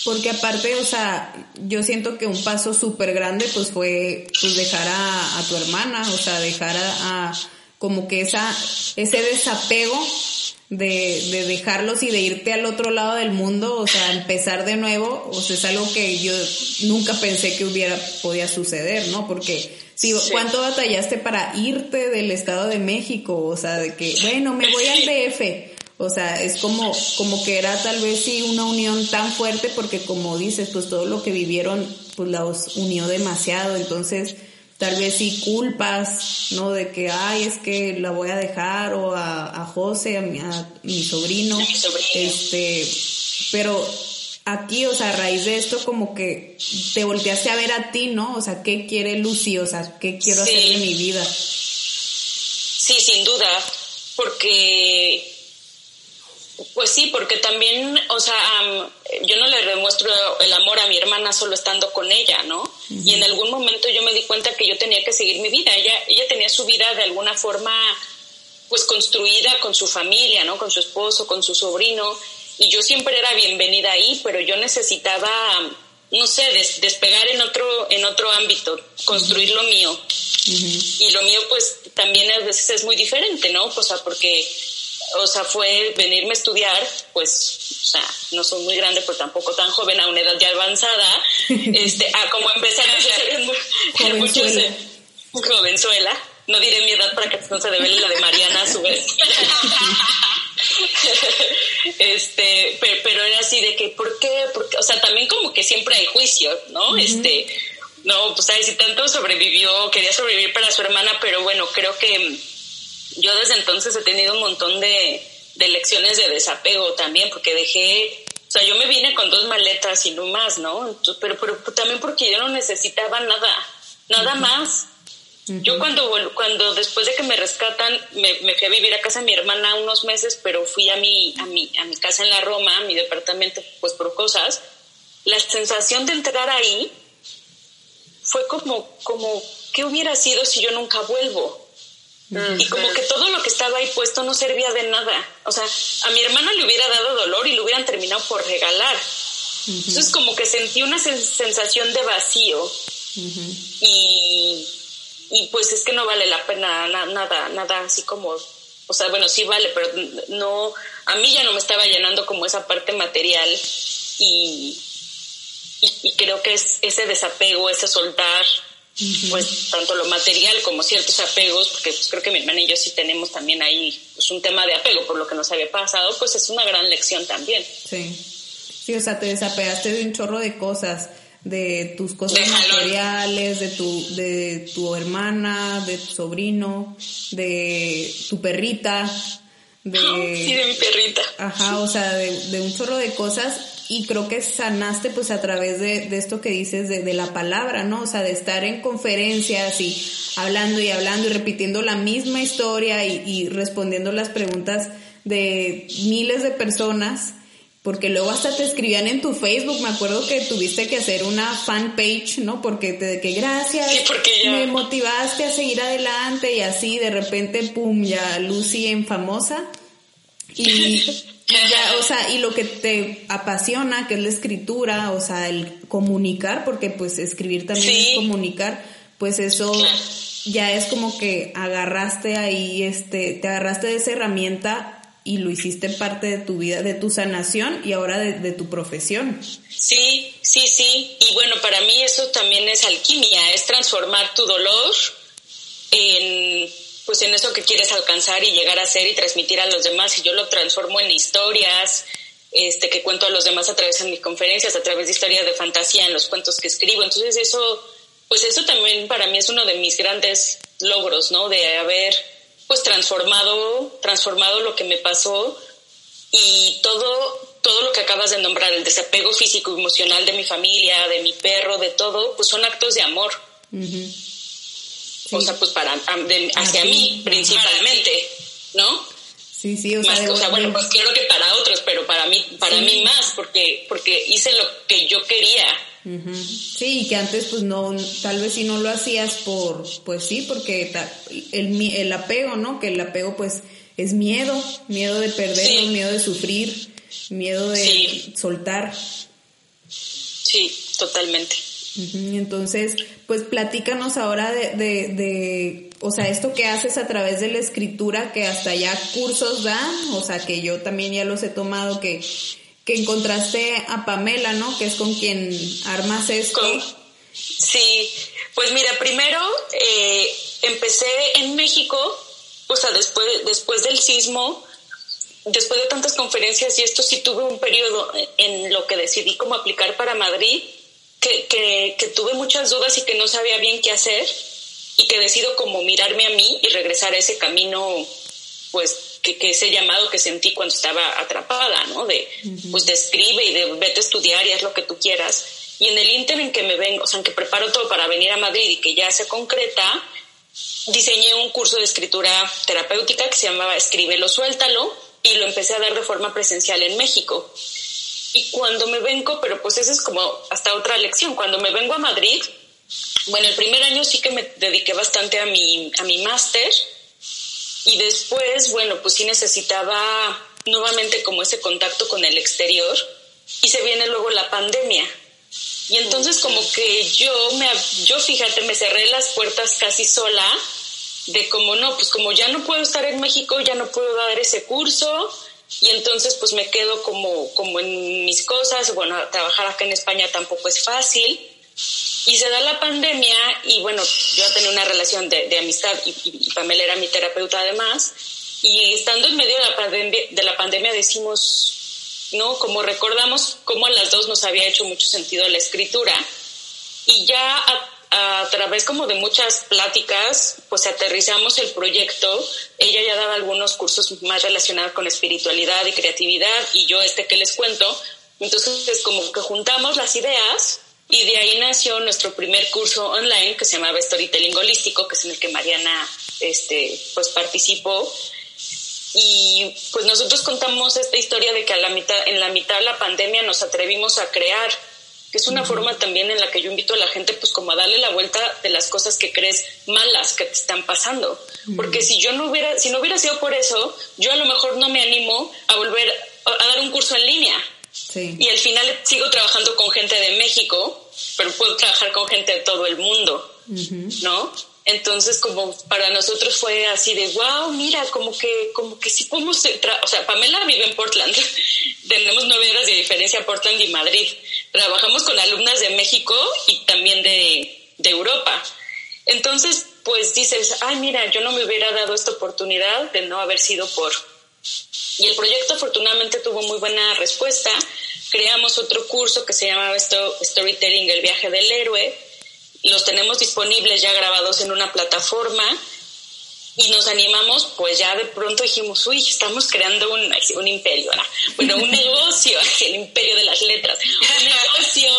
Porque aparte, o sea, yo siento que un paso súper grande pues fue pues dejar a, a, tu hermana, o sea, dejar a, a, como que esa, ese desapego de, de dejarlos y de irte al otro lado del mundo, o sea, empezar de nuevo, o sea, es algo que yo nunca pensé que hubiera, podía suceder, ¿no? Porque Sí, ¿cuánto batallaste para irte del Estado de México? O sea, de que, bueno, me voy al DF. O sea, es como, como que era tal vez sí una unión tan fuerte porque como dices, pues todo lo que vivieron, pues los unió demasiado. Entonces, tal vez sí culpas, ¿no? De que, ay, es que la voy a dejar o a, a José, a mi, a mi sobrino. Este, pero aquí, o sea, a raíz de esto, como que te volteaste a ver a ti, ¿no? O sea, ¿qué quiere Lucy? O sea, ¿qué quiero hacer de mi vida? Sí, sin duda, porque, pues sí, porque también, o sea, yo no le demuestro el amor a mi hermana solo estando con ella, ¿no? Y en algún momento yo me di cuenta que yo tenía que seguir mi vida. Ella, ella tenía su vida de alguna forma, pues construida con su familia, ¿no? Con su esposo, con su sobrino y yo siempre era bienvenida ahí, pero yo necesitaba, no sé, despegar en otro, en otro ámbito, construir lo mío. Y lo mío pues también a veces es muy diferente, ¿no? O sea, porque, o sea, fue venirme a estudiar, pues, o sea, no soy muy grande, pero tampoco tan joven, a una edad ya avanzada, [laughs] este, a como empezar a ser muchos, jovenzuela. No diré mi edad para que no se devele la de Mariana a su vez. [laughs] este, pero, era así de que, ¿por qué? Porque, o sea, también como que siempre hay juicio, ¿no? Este, no, pues sabes, si tanto sobrevivió, quería sobrevivir para su hermana, pero bueno, creo que yo desde entonces he tenido un montón de, de lecciones de desapego también, porque dejé, o sea, yo me vine con dos maletas y no más, ¿no? pero, pero, también porque yo no necesitaba nada, nada más. Yo cuando, cuando después de que me rescatan, me, fui a vivir a casa de mi hermana unos meses, pero fui a mi, a mi, a mi casa en la Roma, a mi departamento, pues por cosas, la sensación de entrar ahí fue como, como, ¿qué hubiera sido si yo nunca vuelvo? Y como que todo lo que estaba ahí puesto no servía de nada. O sea, a mi hermana le hubiera dado dolor y lo hubieran terminado por regalar. Entonces como que sentí una sensación de vacío. Y y pues es que no vale la pena nada, nada así como, o sea, bueno, sí vale, pero no, a mí ya no me estaba llenando como esa parte material y, y, creo que es ese desapego, ese soltar, pues tanto lo material como ciertos apegos, porque pues creo que mi hermana y yo sí tenemos también ahí pues, un tema de apego por lo que nos había pasado, pues es una gran lección también. Sí, sí, o sea, te desapegaste de un chorro de cosas de tus cosas materiales, de tu, de tu hermana, de tu sobrino, de tu perrita, de... [laughs] Sí, de mi perrita. Ajá, o sea, de, un chorro de cosas y creo que sanaste pues a través de, de esto que dices de, de, la palabra, ¿no? O sea, de estar en conferencias y hablando y hablando y repitiendo la misma historia y, y respondiendo las preguntas de miles de personas porque luego hasta te escribían en tu Facebook, me acuerdo que tuviste que hacer una fan page, ¿no? Porque te de que gracias, me motivaste a seguir adelante y así de repente, pum, ya Lucy en famosa. Y, [laughs] ya, o sea, y lo que te apasiona, que es la escritura, o sea, el comunicar, porque pues escribir también es comunicar, pues eso ya es como que agarraste ahí, este, te agarraste de esa herramienta y lo hiciste parte de tu vida, de tu sanación y ahora de, tu profesión. Sí, sí, sí. Y bueno, para mí eso también es alquimia, es transformar tu dolor en pues en eso que quieres alcanzar y llegar a ser y transmitir a los demás. Y yo lo transformo en historias, este, que cuento a los demás a través de mis conferencias, a través de historias de fantasía, en los cuentos que escribo. Entonces eso, pues eso también para mí es uno de mis grandes logros, ¿no? De haber pues transformado, transformado lo que me pasó y todo, todo lo que acabas de nombrar, el desapego físico y emocional de mi familia, de mi perro, de todo, pues son actos de amor. O sea, pues para, hacia mí principalmente, ¿no? Sí, sí, o sea, bueno, pues claro que para otros, pero para mí, para mí más, porque, porque hice lo que yo quería. Sí, y que antes pues no, tal vez si no lo hacías por, pues sí, porque el, el apego, ¿no? Que el apego pues es miedo, miedo de perder, miedo de sufrir, miedo de soltar. Sí, totalmente. Entonces, pues platícanos ahora de, de, o sea, esto que haces a través de la escritura, que hasta ya cursos dan, o sea, que yo también ya los he tomado, que, que encontraste a Pamela, ¿no? Que es con quien armas esto. Sí, pues mira, primero eh, empecé en México, o sea, después, después del sismo, después de tantas conferencias y esto sí tuve un periodo en lo que decidí como aplicar para Madrid que, que, tuve muchas dudas y que no sabía bien qué hacer y que decido como mirarme a mí y regresar a ese camino, pues, que, que ese llamado que sentí cuando estaba atrapada, ¿no? De, pues, de escribe y de vete a estudiar y haz lo que tú quieras. Y en el inter en que me vengo, o sea, en que preparo todo para venir a Madrid y que ya se concreta, diseñé un curso de escritura terapéutica que se llamaba Escríbelo, suéltalo, y lo empecé a dar de forma presencial en México. Y cuando me vengo, pero pues esa es como hasta otra lección, cuando me vengo a Madrid, bueno, el primer año sí que me dediqué bastante a mi, a mi máster. Y después, bueno, pues sí necesitaba nuevamente como ese contacto con el exterior. Y se viene luego la pandemia. Y entonces como que yo me, yo fíjate, me cerré las puertas casi sola de como no, pues como ya no puedo estar en México, ya no puedo dar ese curso, y entonces pues me quedo como, como en mis cosas, bueno, trabajar acá en España tampoco es fácil. Y se da la pandemia y bueno, yo tenía una relación de, amistad y, Pamela era mi terapeuta además. Y estando en medio de la, pandemia, de la pandemia decimos, ¿no? Como recordamos cómo a las dos nos había hecho mucho sentido la escritura. Y ya a través como de muchas pláticas, pues aterrizamos el proyecto. Ella ya daba algunos cursos más relacionados con espiritualidad y creatividad y yo este que les cuento. Entonces es como que juntamos las ideas y de ahí nació nuestro primer curso online que se llamaba Storytelling Holístico, que es en el que Mariana este, pues participó. Y pues nosotros contamos esta historia de que a la mitad, en la mitad de la pandemia nos atrevimos a crear que es una forma también en la que yo invito a la gente pues como a darle la vuelta de las cosas que crees malas que te están pasando. Porque si yo no hubiera, si no hubiera sido por eso, yo a lo mejor no me animo a volver a, dar un curso en línea. Y al final sigo trabajando con gente de México, pero puedo trabajar con gente de todo el mundo, ¿no? Entonces, como para nosotros fue así de, wow, mira, como que, como que sí podemos, o sea, Pamela vive en Portland, [laughs] tenemos nueve horas de diferencia Portland y Madrid. Trabajamos con alumnas de México y también de, de Europa. Entonces, pues dices, ay, mira, yo no me hubiera dado esta oportunidad de no haber sido por... Y el proyecto afortunadamente tuvo muy buena respuesta. Creamos otro curso que se llamaba Storytelling, el viaje del héroe los tenemos disponibles ya grabados en una plataforma y nos animamos, pues ya de pronto dijimos, uy, estamos creando un, un imperio, ¿no? bueno, un [laughs] negocio, [laughs] el imperio de las letras, un [laughs] negocio.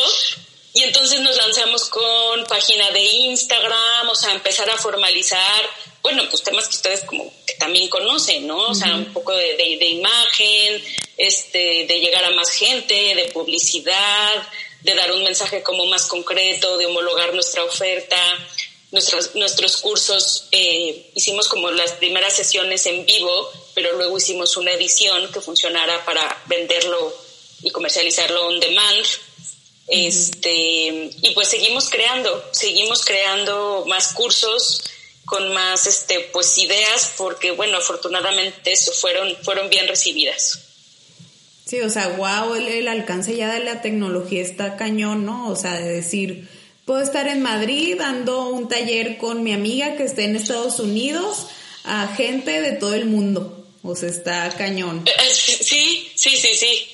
Y entonces nos lanzamos con página de Instagram, o sea, empezar a formalizar, bueno, pues temas que ustedes como que también conocen, ¿no? O sea, un poco de, de, de imagen, este, de llegar a más gente, de publicidad, de dar un mensaje como más concreto, de homologar nuestra oferta. Nuestros, nuestros cursos eh, hicimos como las primeras sesiones en vivo, pero luego hicimos una edición que funcionara para venderlo y comercializarlo on demand. Este, y pues seguimos creando, seguimos creando más cursos con más este pues ideas porque bueno, afortunadamente eso fueron fueron bien recibidas. Sí, o sea, wow, el, alcance ya de la tecnología está cañón, ¿no? O sea, de decir, puedo estar en Madrid dando un taller con mi amiga que esté en Estados Unidos a gente de todo el mundo. O sea, está cañón. Eh, eh, sí, sí, sí, sí.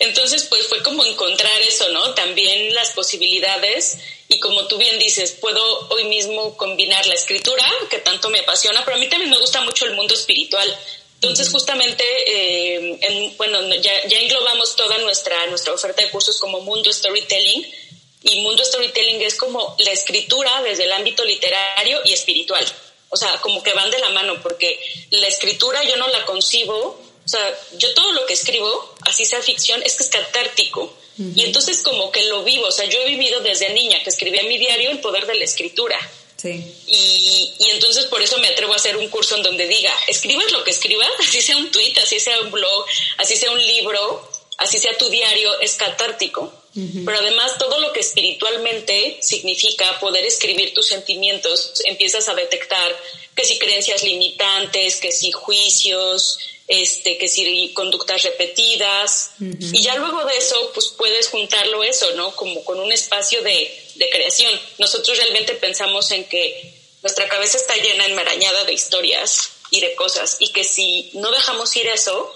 Entonces, pues fue como encontrar eso, ¿no? También las posibilidades y como tú bien dices, puedo hoy mismo combinar la escritura, que tanto me apasiona, pero a mí también me gusta mucho el mundo espiritual. Entonces, justamente, eh, bueno, ya, ya, englobamos toda nuestra, nuestra oferta de cursos como Mundo Storytelling. Y Mundo Storytelling es como la escritura desde el ámbito literario y espiritual. O sea, como que van de la mano, porque la escritura yo no la concibo o sea, yo todo lo que escribo, así sea ficción, es que es catártico. Y entonces como que lo vivo, o sea, yo he vivido desde niña que escribía mi diario el poder de la escritura. Sí. Y, y, entonces por eso me atrevo a hacer un curso en donde diga, escribas lo que escribas, [laughs] así sea un tweet, así sea un blog, así sea un libro, así sea tu diario, es catártico. Pero además todo lo que espiritualmente significa poder escribir tus sentimientos, empiezas a detectar que si creencias limitantes, que si juicios, este, que si conductas repetidas, y ya luego de eso, pues puedes juntarlo eso, ¿no? Como con un espacio de, de creación. Nosotros realmente pensamos en que nuestra cabeza está llena, enmarañada de historias y de cosas, y que si no dejamos ir eso,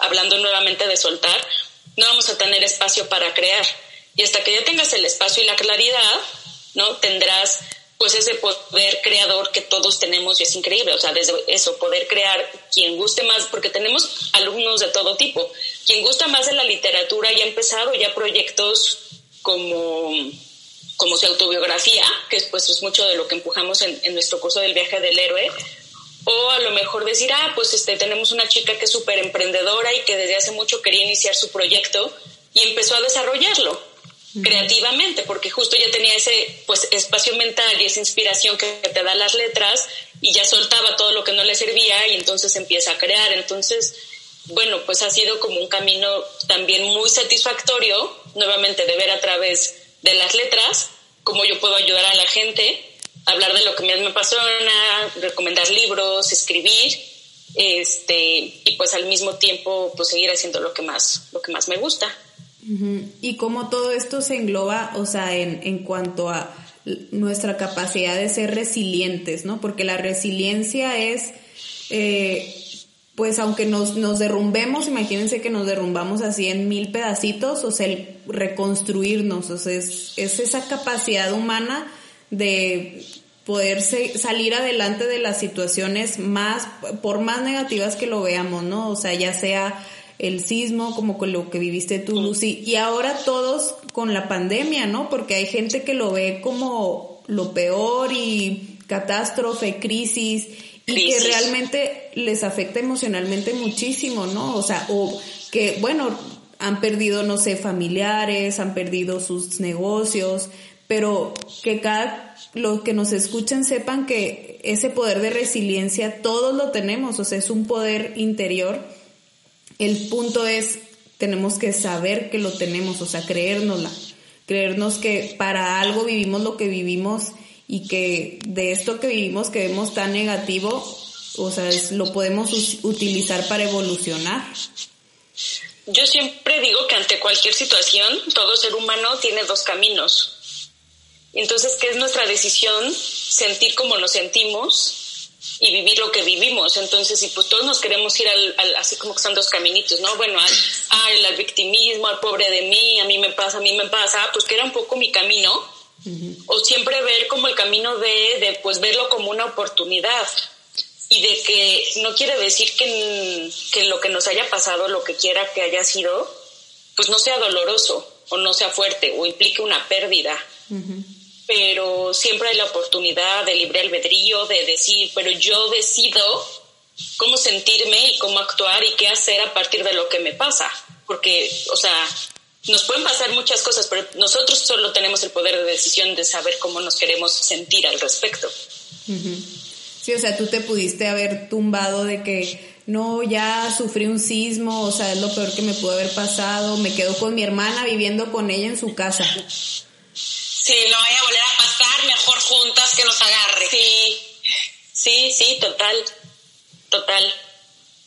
hablando nuevamente de soltar, no vamos a tener espacio para crear. Y hasta que ya tengas el espacio y la claridad, ¿no? Tendrás pues ese poder creador que todos tenemos y es increíble, o sea, desde eso, poder crear quien guste más, porque tenemos alumnos de todo tipo, quien gusta más de la literatura y ha empezado ya proyectos como, como su autobiografía, que pues es mucho de lo que empujamos en, en nuestro curso del viaje del héroe, o a lo mejor decir, ah, pues este, tenemos una chica que es súper emprendedora y que desde hace mucho quería iniciar su proyecto y empezó a desarrollarlo creativamente, porque justo ya tenía ese pues espacio mental y esa inspiración que te da las letras y ya soltaba todo lo que no le servía y entonces empieza a crear. Entonces, bueno, pues ha sido como un camino también muy satisfactorio, nuevamente de ver a través de las letras cómo yo puedo ayudar a la gente, hablar de lo que más me apasiona, recomendar libros, escribir, este, y pues al mismo tiempo pues seguir haciendo lo que más, lo que más me gusta. Y cómo todo esto se engloba, o sea, en, en cuanto a nuestra capacidad de ser resilientes, ¿no? Porque la resiliencia es, eh, pues aunque nos, nos derrumbemos, imagínense que nos derrumbamos así en mil pedacitos, o sea, el reconstruirnos, o sea, es, es esa capacidad humana de poder salir adelante de las situaciones más, por más negativas que lo veamos, ¿no? O sea, ya sea el sismo, como con lo que viviste tú, Lucy, y ahora todos con la pandemia, ¿no? Porque hay gente que lo ve como lo peor y catástrofe, crisis, y que realmente les afecta emocionalmente muchísimo, ¿no? O sea, o que, bueno, han perdido, no sé, familiares, han perdido sus negocios, pero que cada, los que nos escuchen sepan que ese poder de resiliencia todos lo tenemos, o sea, es un poder interior. El punto es, tenemos que saber que lo tenemos, o sea, creérnosla, creernos que para algo vivimos lo que vivimos y que de esto que vivimos que vemos tan negativo, o sea, lo podemos utilizar para evolucionar. Yo siempre digo que ante cualquier situación, todo ser humano tiene dos caminos. Entonces, ¿qué es nuestra decisión? Sentir como nos sentimos y vivir lo que vivimos. Entonces, y pues todos nos queremos ir al, así como que son dos caminitos, ¿no? Bueno, al, al, victimismo, al pobre de mí, a mí me pasa, a mí me pasa, pues que era un poco mi camino. O siempre ver como el camino de, de, pues verlo como una oportunidad. Y de que no quiere decir que, que lo que nos haya pasado, lo que quiera que haya sido, pues no sea doloroso o no sea fuerte o implique una pérdida pero siempre hay la oportunidad de libre albedrío, de decir, pero yo decido cómo sentirme y cómo actuar y qué hacer a partir de lo que me pasa. Porque, o sea, nos pueden pasar muchas cosas, pero nosotros solo tenemos el poder de decisión de saber cómo nos queremos sentir al respecto. Sí, o sea, tú te pudiste haber tumbado de que no, ya sufrí un sismo, o sea, es lo peor que me pudo haber pasado, me quedo con mi hermana viviendo con ella en su casa si no vaya a volver a pasar, mejor juntas que nos agarre. Sí, sí, sí, total, total.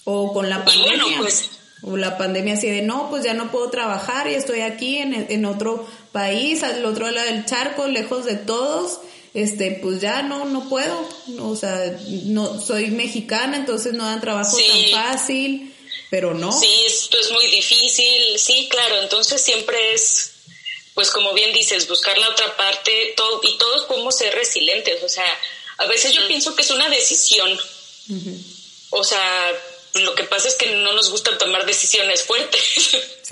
O con la pandemia. pues, o la pandemia así de, no, pues ya no puedo trabajar y estoy aquí en, en otro país, al otro lado del charco, lejos de todos este pues ya no no puedo o sea no soy mexicana entonces no dan trabajo tan fácil pero no. Sí, esto es muy difícil, sí, claro, entonces siempre es, pues como bien dices, buscar la otra parte todo, y todos podemos ser resilientes, o sea, a veces yo pienso que es una decisión, o sea, lo que pasa es que no nos gusta tomar decisiones fuertes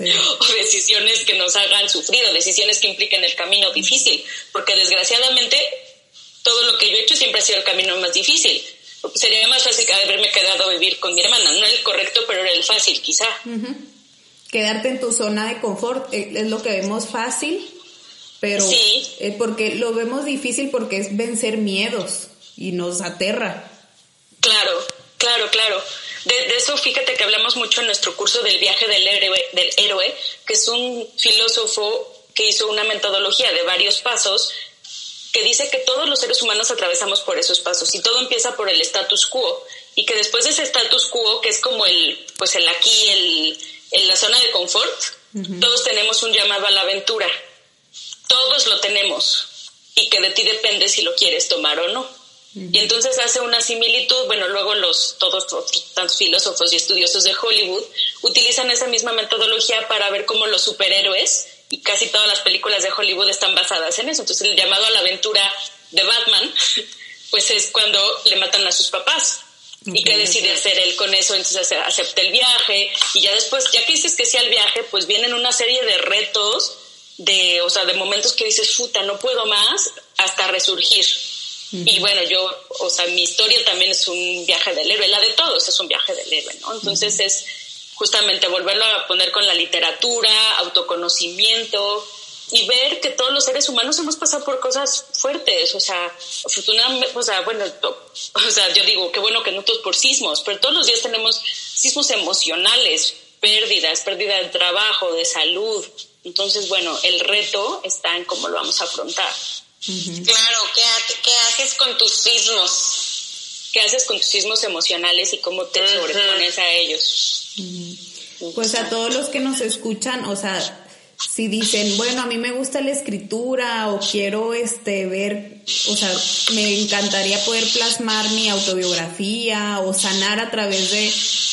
[laughs] o decisiones que nos hagan sufrir o decisiones que impliquen el camino difícil, porque desgraciadamente todo lo que yo he hecho siempre ha sido el camino más difícil. Sería más fácil que haberme quedado a vivir con mi hermana, no el correcto, pero era el fácil quizá. Quedarte en tu zona de confort eh, es lo que vemos fácil, pero sí. Eh, porque lo vemos difícil porque es vencer miedos y nos aterra. Claro, claro, claro. De, eso fíjate que hablamos mucho en nuestro curso del viaje del héroe, del héroe, que es un filósofo que hizo una metodología de varios pasos que dice que todos los seres humanos atravesamos por esos pasos y todo empieza por el status quo y que después de ese status quo, que es como el, pues el aquí, el, en la zona de confort, todos tenemos un llamado a la aventura. Todos lo tenemos y que de ti depende si lo quieres tomar o no. Y entonces hace una similitud, bueno, luego los todos tantos filósofos y estudiosos de Hollywood utilizan esa misma metodología para ver cómo los superhéroes y casi todas las películas de Hollywood están basadas en eso. Entonces el llamado a la aventura de Batman, [laughs] pues es cuando le matan a sus papás. ¿Y qué decide hacer él con eso? Entonces acepta el viaje y ya después, ya que dices que sea el viaje, pues vienen una serie de retos, de, o sea, de momentos que dices, puta, no puedo más, hasta resurgir. Y bueno, yo, o sea, mi historia también es un viaje del héroe, la de todos es un viaje del héroe, ¿no? Entonces es justamente volverlo a poner con la literatura, autoconocimiento y ver que todos los seres humanos hemos pasado por cosas fuertes, o sea, afortunadamente, o sea, bueno, o sea, yo digo, qué bueno que no todos por sismos, pero todos los días tenemos sismos emocionales, pérdidas, pérdida de trabajo, de salud. Entonces, bueno, el reto está en cómo lo vamos a afrontar. Claro, ¿qué, haces con tus sismos? ¿Qué haces con tus sismos emocionales y cómo te sobrepones a ellos? Pues a todos los que nos escuchan, o sea, si dicen, bueno, a mí me gusta la escritura o quiero este ver, o sea, me encantaría poder plasmar mi autobiografía o sanar a través de,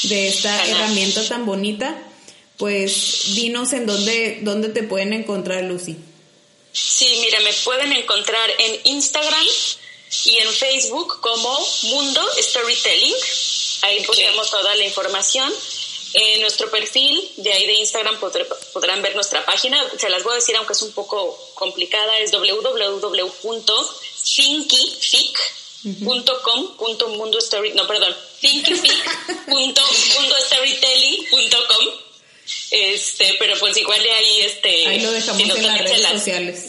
de esta herramienta tan bonita, pues dinos en dónde, dónde te pueden encontrar, Lucy. Sí, mira, me pueden encontrar en Instagram y en Facebook como Mundo Storytelling. Ahí ponemos toda la información. En nuestro perfil, de ahí de Instagram podrán ver nuestra página. Se las voy a decir, aunque es un poco complicada, es www.thinkific.com.mundostory, no, perdón, thinkific.mundostorytelling.com [laughs] este, pero pues igual de ahí, este. Ahí lo dejamos en las redes sociales.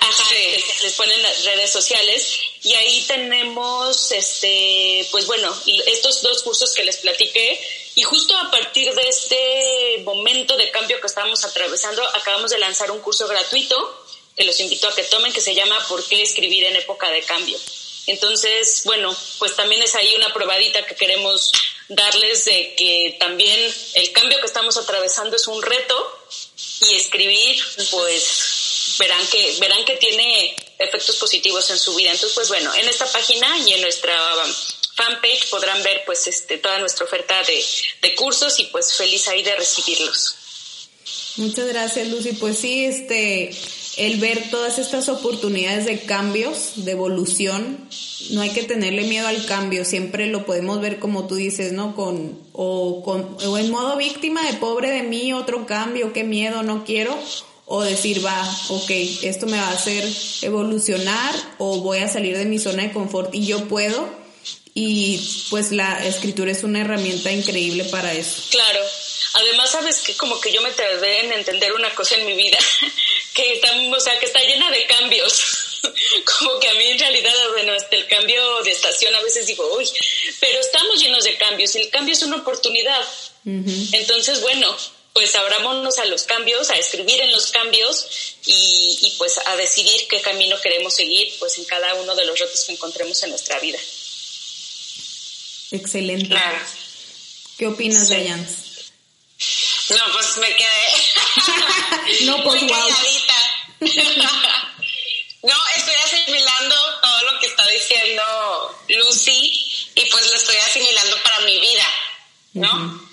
ajá, les ponen las redes sociales y ahí tenemos, este, pues bueno, estos dos cursos que les platiqué y justo a partir de este momento de cambio que estamos atravesando, acabamos de lanzar un curso gratuito que los invito a que tomen que se llama ¿Por qué escribir en época de cambio? Entonces, bueno, pues también es ahí una probadita que queremos darles de que también el cambio que estamos atravesando es un reto y escribir, pues verán que verán que tiene efectos positivos en su vida. Entonces, pues bueno, en esta página y en nuestra fanpage podrán ver pues este toda nuestra oferta de, de cursos y pues feliz ahí de recibirlos. Muchas gracias, Lucy. Pues sí, este el ver todas estas oportunidades de cambios, de evolución, no hay que tenerle miedo al cambio, siempre lo podemos ver como tú dices, ¿no? Con o, con, o en modo víctima de pobre de mí, otro cambio, qué miedo, no quiero, o decir, va, ok, esto me va a hacer evolucionar o voy a salir de mi zona de confort y yo puedo. Y pues la escritura es una herramienta increíble para eso. Claro. Además, sabes que como que yo me tardé en entender una cosa en mi vida, [laughs] que está, o sea, que está llena de cambios. [laughs] como que a mí en realidad, bueno, este, el cambio de estación a veces digo, uy, pero estamos llenos de cambios y el cambio es una oportunidad. Entonces, bueno, pues abrámonos a los cambios, a escribir en los cambios y, y, pues a decidir qué camino queremos seguir pues en cada uno de los retos que encontremos en nuestra vida. Excelente. ¿Qué opinas, de no, pues me quedé. [laughs] no, pues Muy [laughs] no, estoy asimilando todo lo que está diciendo Lucy y pues lo estoy asimilando para mi vida, ¿no? Uh.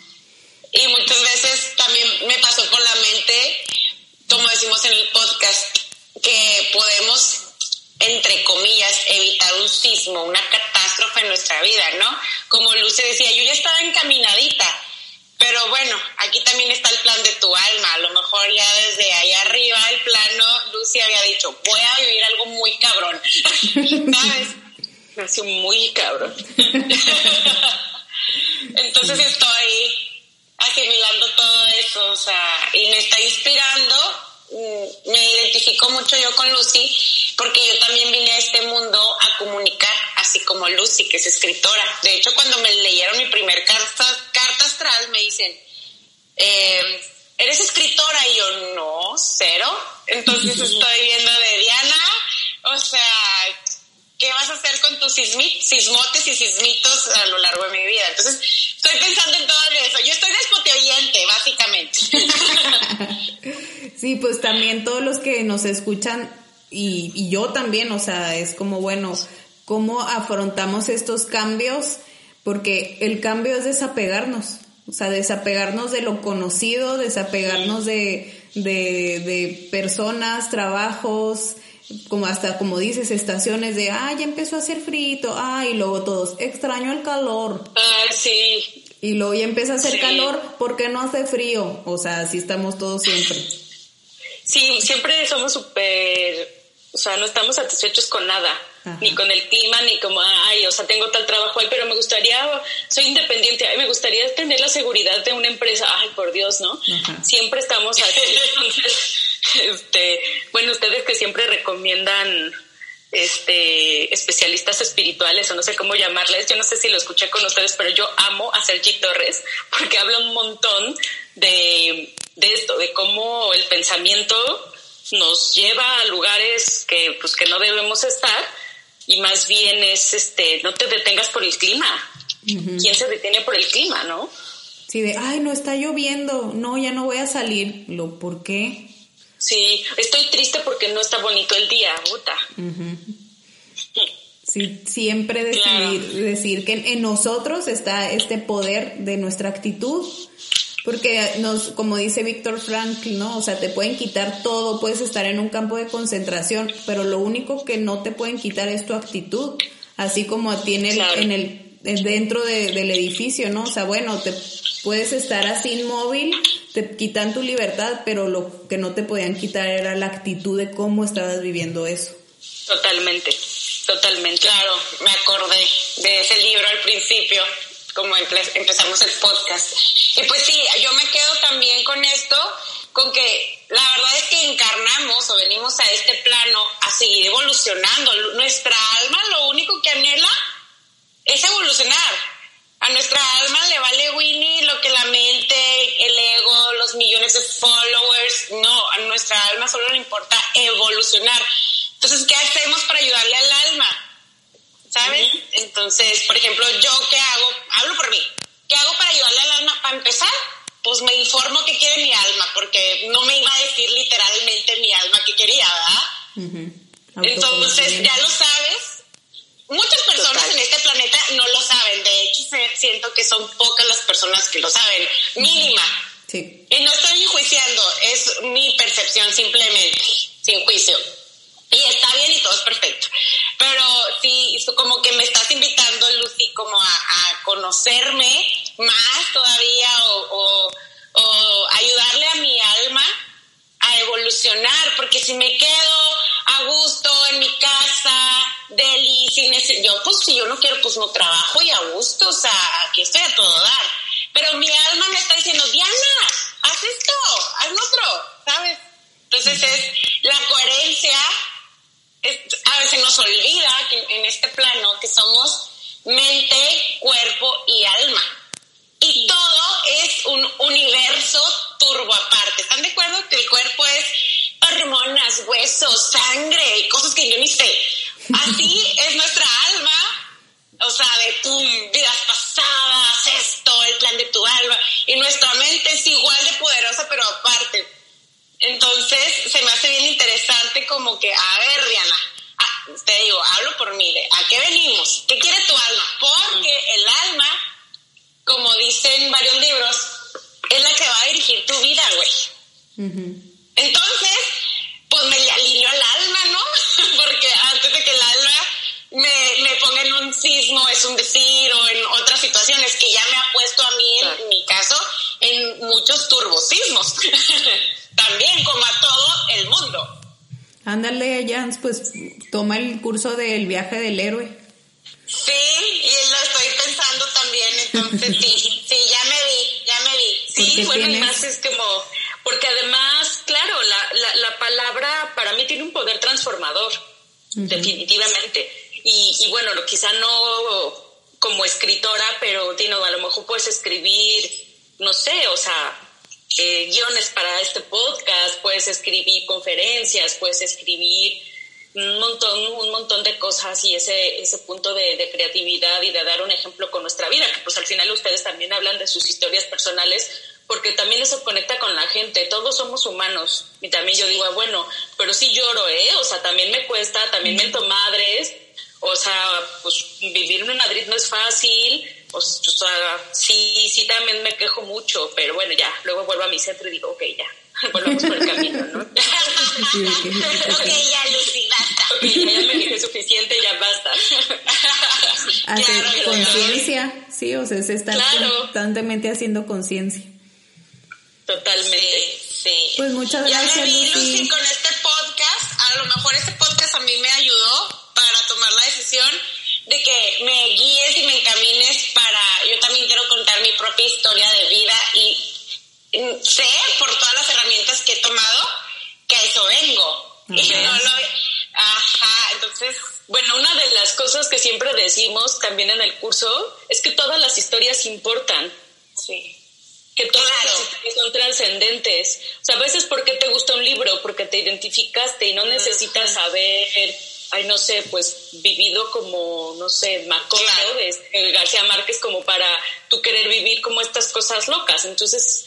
Y muchas veces también me pasó por la mente, como decimos en el podcast, que podemos, entre comillas, evitar un sismo, una catástrofe en nuestra vida, ¿no? Como Lucy decía, yo ya estaba encaminadita pero bueno, aquí también está el plan de tu alma. A lo mejor ya desde ahí arriba, el plano, Lucy había dicho, voy a vivir algo muy cabrón. [laughs] ¿Sabes? Nació muy cabrón. [laughs] Entonces estoy asimilando todo eso, o sea, y me está inspirando. Mm, me identifico mucho yo con Lucy porque yo también vine a este mundo a comunicar, así como Lucy, que es escritora. De hecho, cuando me leyeron mi primer carta, carta astral, me dicen, eh, ¿eres escritora? Y yo, no, cero. Entonces [laughs] estoy viendo de Diana, o sea, ¿qué vas a hacer con tus sismotes y sismitos a lo largo de mi vida? Entonces, estoy pensando en todo eso. Yo estoy despoteoyente, básicamente. [laughs] sí, pues también todos los que nos escuchan, y, y yo también, o sea, es como, bueno, ¿cómo afrontamos estos cambios? Porque el cambio es desapegarnos. O sea, desapegarnos de lo conocido, desapegarnos de, de, de personas, trabajos, como hasta como dices, estaciones de, ah, ya empezó a hacer frito, ah, y luego todos, extraño el calor. Ah, sí. Y luego ya empieza a hacer calor porque no hace frío, o sea, así estamos todos siempre. Sí, siempre somos súper, o sea, no estamos satisfechos con nada, ni con el clima, ni como, ay, o sea, tengo tal trabajo ahí, pero me gustaría, soy independiente, ay, me gustaría tener la seguridad de una empresa, ay, por Dios, ¿no? Siempre estamos así, [laughs] entonces este, bueno, ustedes que siempre recomiendan este especialistas espirituales o no sé cómo llamarles, yo no sé si lo escuché con ustedes, pero yo amo a Sergi Torres porque habla un montón de, de esto, de cómo el pensamiento nos lleva a lugares que pues que no debemos estar y más bien es este no te detengas por el clima. ¿Quién se detiene por el clima, no? Sí, de ay, no está lloviendo, no, ya no voy a salir. Lo, ¿por qué? Sí, estoy triste porque no está bonito el día, puta. Sí, [laughs] siempre decidir, decir que en nosotros está este poder de nuestra actitud, porque nos, como dice Víctor Frankl, ¿no? O sea, te pueden quitar todo, puedes estar en un campo de concentración, pero lo único que no te pueden quitar es tu actitud, así como tiene en el dentro del edificio, ¿no? O sea, bueno, te puedes estar así inmóvil, te quitan tu libertad, pero lo que no te podían quitar era la actitud de cómo estabas viviendo eso. Totalmente, totalmente. Claro, me acordé de ese libro al principio, como empezamos el podcast. Y pues sí, yo me quedo también con esto, con que la verdad es que encarnamos o venimos a este plano a seguir evolucionando. Nuestra alma lo único que anhela es evolucionar. A nuestra alma le vale Winnie lo que la mente, el ego, los millones de followers. No, a nuestra alma solo le importa evolucionar. Entonces, ¿qué hacemos para ayudarle al alma? ¿Sabes? Entonces, por ejemplo, ¿yo qué hago? Hablo por mí. ¿Qué hago para ayudarle al alma? Para empezar, pues me informo qué quiere mi alma, porque no me iba a decir literalmente mi alma qué quería, ¿verdad? Entonces, ya lo sabes, Muchas personas en este planeta no lo saben, de hecho siento que son pocas las personas que lo saben, mínima. Sí. Y no estoy enjuiciando, es mi percepción simplemente, sin juicio. Y está bien y todo es perfecto. Pero sí, como que me estás invitando, Lucy, como a, conocerme más todavía o, o ayudarle a mi alma a evolucionar, porque si me quedo a gusto en mi casa, Deli, sin ese, yo pues si yo no quiero, pues no trabajo y a gusto, o sea, aquí estoy a todo dar. Pero mi alma me está diciendo, Diana, haz esto, haz otro, ¿sabes? Entonces es la coherencia, a veces nos olvida que en este plano que somos mente, cuerpo y alma. Y todo es un universo turbo aparte. ¿Están de acuerdo que el cuerpo es hormonas, huesos, sangre y cosas que yo ni sé? Así [laughs] es nuestra alma, o sea, de tu vidas pasadas, esto, el plan de tu alma, y nuestra mente es igual de poderosa, pero aparte. Entonces, se me hace bien interesante como que, a ver, Rihanna, ah, te digo, hablo por mí, de, ¿a qué venimos? ¿Qué quiere tu alma? Porque el alma, como dicen varios libros, es la que va a dirigir tu vida, güey. Entonces, pues me alineo al alma, ¿no? [laughs] Porque antes de que el alma me, me turbosismo, es un decir, o en otras situaciones que ya me ha puesto a mí, en, mi caso, en muchos turbosismos. [laughs] También, como a todo el mundo. Ándale, Jans, pues toma el curso del viaje del héroe. Sí, y lo estoy pensando también, entonces sí, [laughs] sí, ya me vi, ya me vi. Sí, bueno, y más es como, porque además, claro, la, la, la palabra para mí tiene un poder transformador, definitivamente. Y, bueno, quizá no como escritora, pero Tino, a lo mejor puedes escribir, no sé, o sea, eh, guiones para este podcast, puedes escribir conferencias, puedes escribir un montón, un montón de cosas y ese, ese punto de, de, creatividad y de dar un ejemplo con nuestra vida, que pues al final ustedes también hablan de sus historias personales, porque también eso conecta con la gente, todos somos humanos, y también yo digo, ah, bueno, pero sí lloro, ¿eh? O sea, también me cuesta, también mento madres, o sea, pues vivir en Madrid no es fácil, o sea, sí, sí también me quejo mucho, pero bueno, ya, luego vuelvo a mi centro y digo, ok, ya, [laughs] volvamos por el camino, ¿no? [laughs] ok, ya, Lucy, basta. Ok, ya, me dije suficiente, ya basta. [laughs] Hacer conciencia, sí, o sea, se está constantemente haciendo conciencia. Totalmente. Sí, Pues muchas gracias, ya me vi, Lucy. Lucy. Con este podcast, a lo mejor este podcast a mí me ayudó para tomar la decisión de que me guíes y me encamines para, yo también quiero contar mi propia historia de vida y sé por todas las herramientas que he tomado que a eso vengo. Y no lo, ajá, entonces bueno, una de las cosas que siempre decimos también en el curso es que todas las historias importan. Sí. Que todas claro. las historias son trascendentes. O sea, a veces, ¿por qué te gusta un libro? Porque te identificaste y no necesitas saber, ay, no sé, pues vivido como, no sé, Macondo, claro. de García Márquez, como para tú querer vivir como estas cosas locas. Entonces,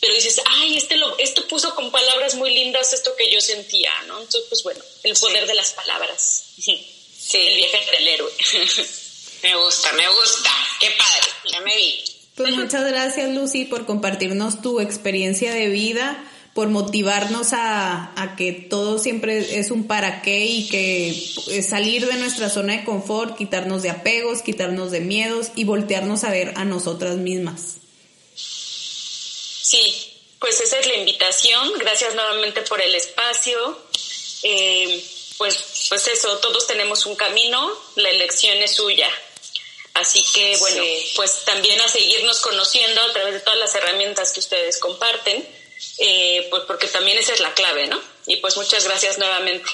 pero dices, ay, este lo, esto puso con palabras muy lindas esto que yo sentía, ¿no? Entonces, pues bueno, el poder sí. de las palabras. Sí, el viaje del héroe. me gusta, me gusta. Qué padre, ya me vi. Pues muchas gracias, Lucy, por compartirnos tu experiencia de vida, por motivarnos a, a que todo siempre es un para qué y que salir de nuestra zona de confort, quitarnos de apegos, quitarnos de miedos y voltearnos a ver a nosotras mismas. Sí, pues esa es la invitación. Gracias nuevamente por el espacio. Eh, pues, pues eso, todos tenemos un camino, la elección es suya. Así que bueno, sí. pues también a seguirnos conociendo a través de todas las herramientas que ustedes comparten, eh, pues porque también esa es la clave, ¿no? Y pues muchas gracias nuevamente.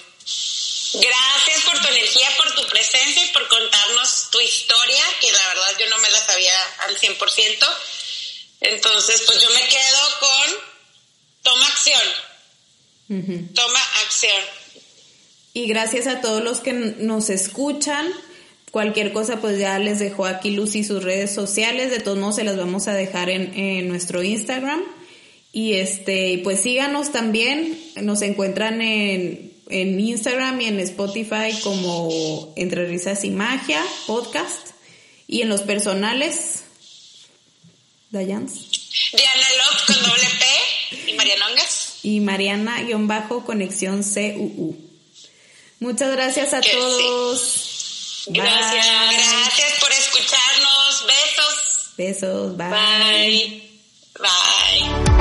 Gracias por tu energía, por tu presencia y por contarnos tu historia, que la verdad yo no me la sabía al 100%. Entonces, pues yo me quedo con toma acción. Uh -huh. Toma acción. Y gracias a todos los que nos escuchan. Cualquier cosa, pues ya les dejo aquí Lucy sus redes sociales. De todos modos, se las vamos a dejar en, en nuestro Instagram. Y este, pues síganos también. Nos encuentran en, en Instagram y en Spotify como Entre Risas y Magia Podcast. Y en los personales, Dayans. Diana Love con doble P y Mariana Ongas. Y Mariana-Conexión CUU. Muchas gracias a que todos. Sí. Gracias. Bye. Gracias por escucharnos. Besos. Besos. Bye. Bye. bye.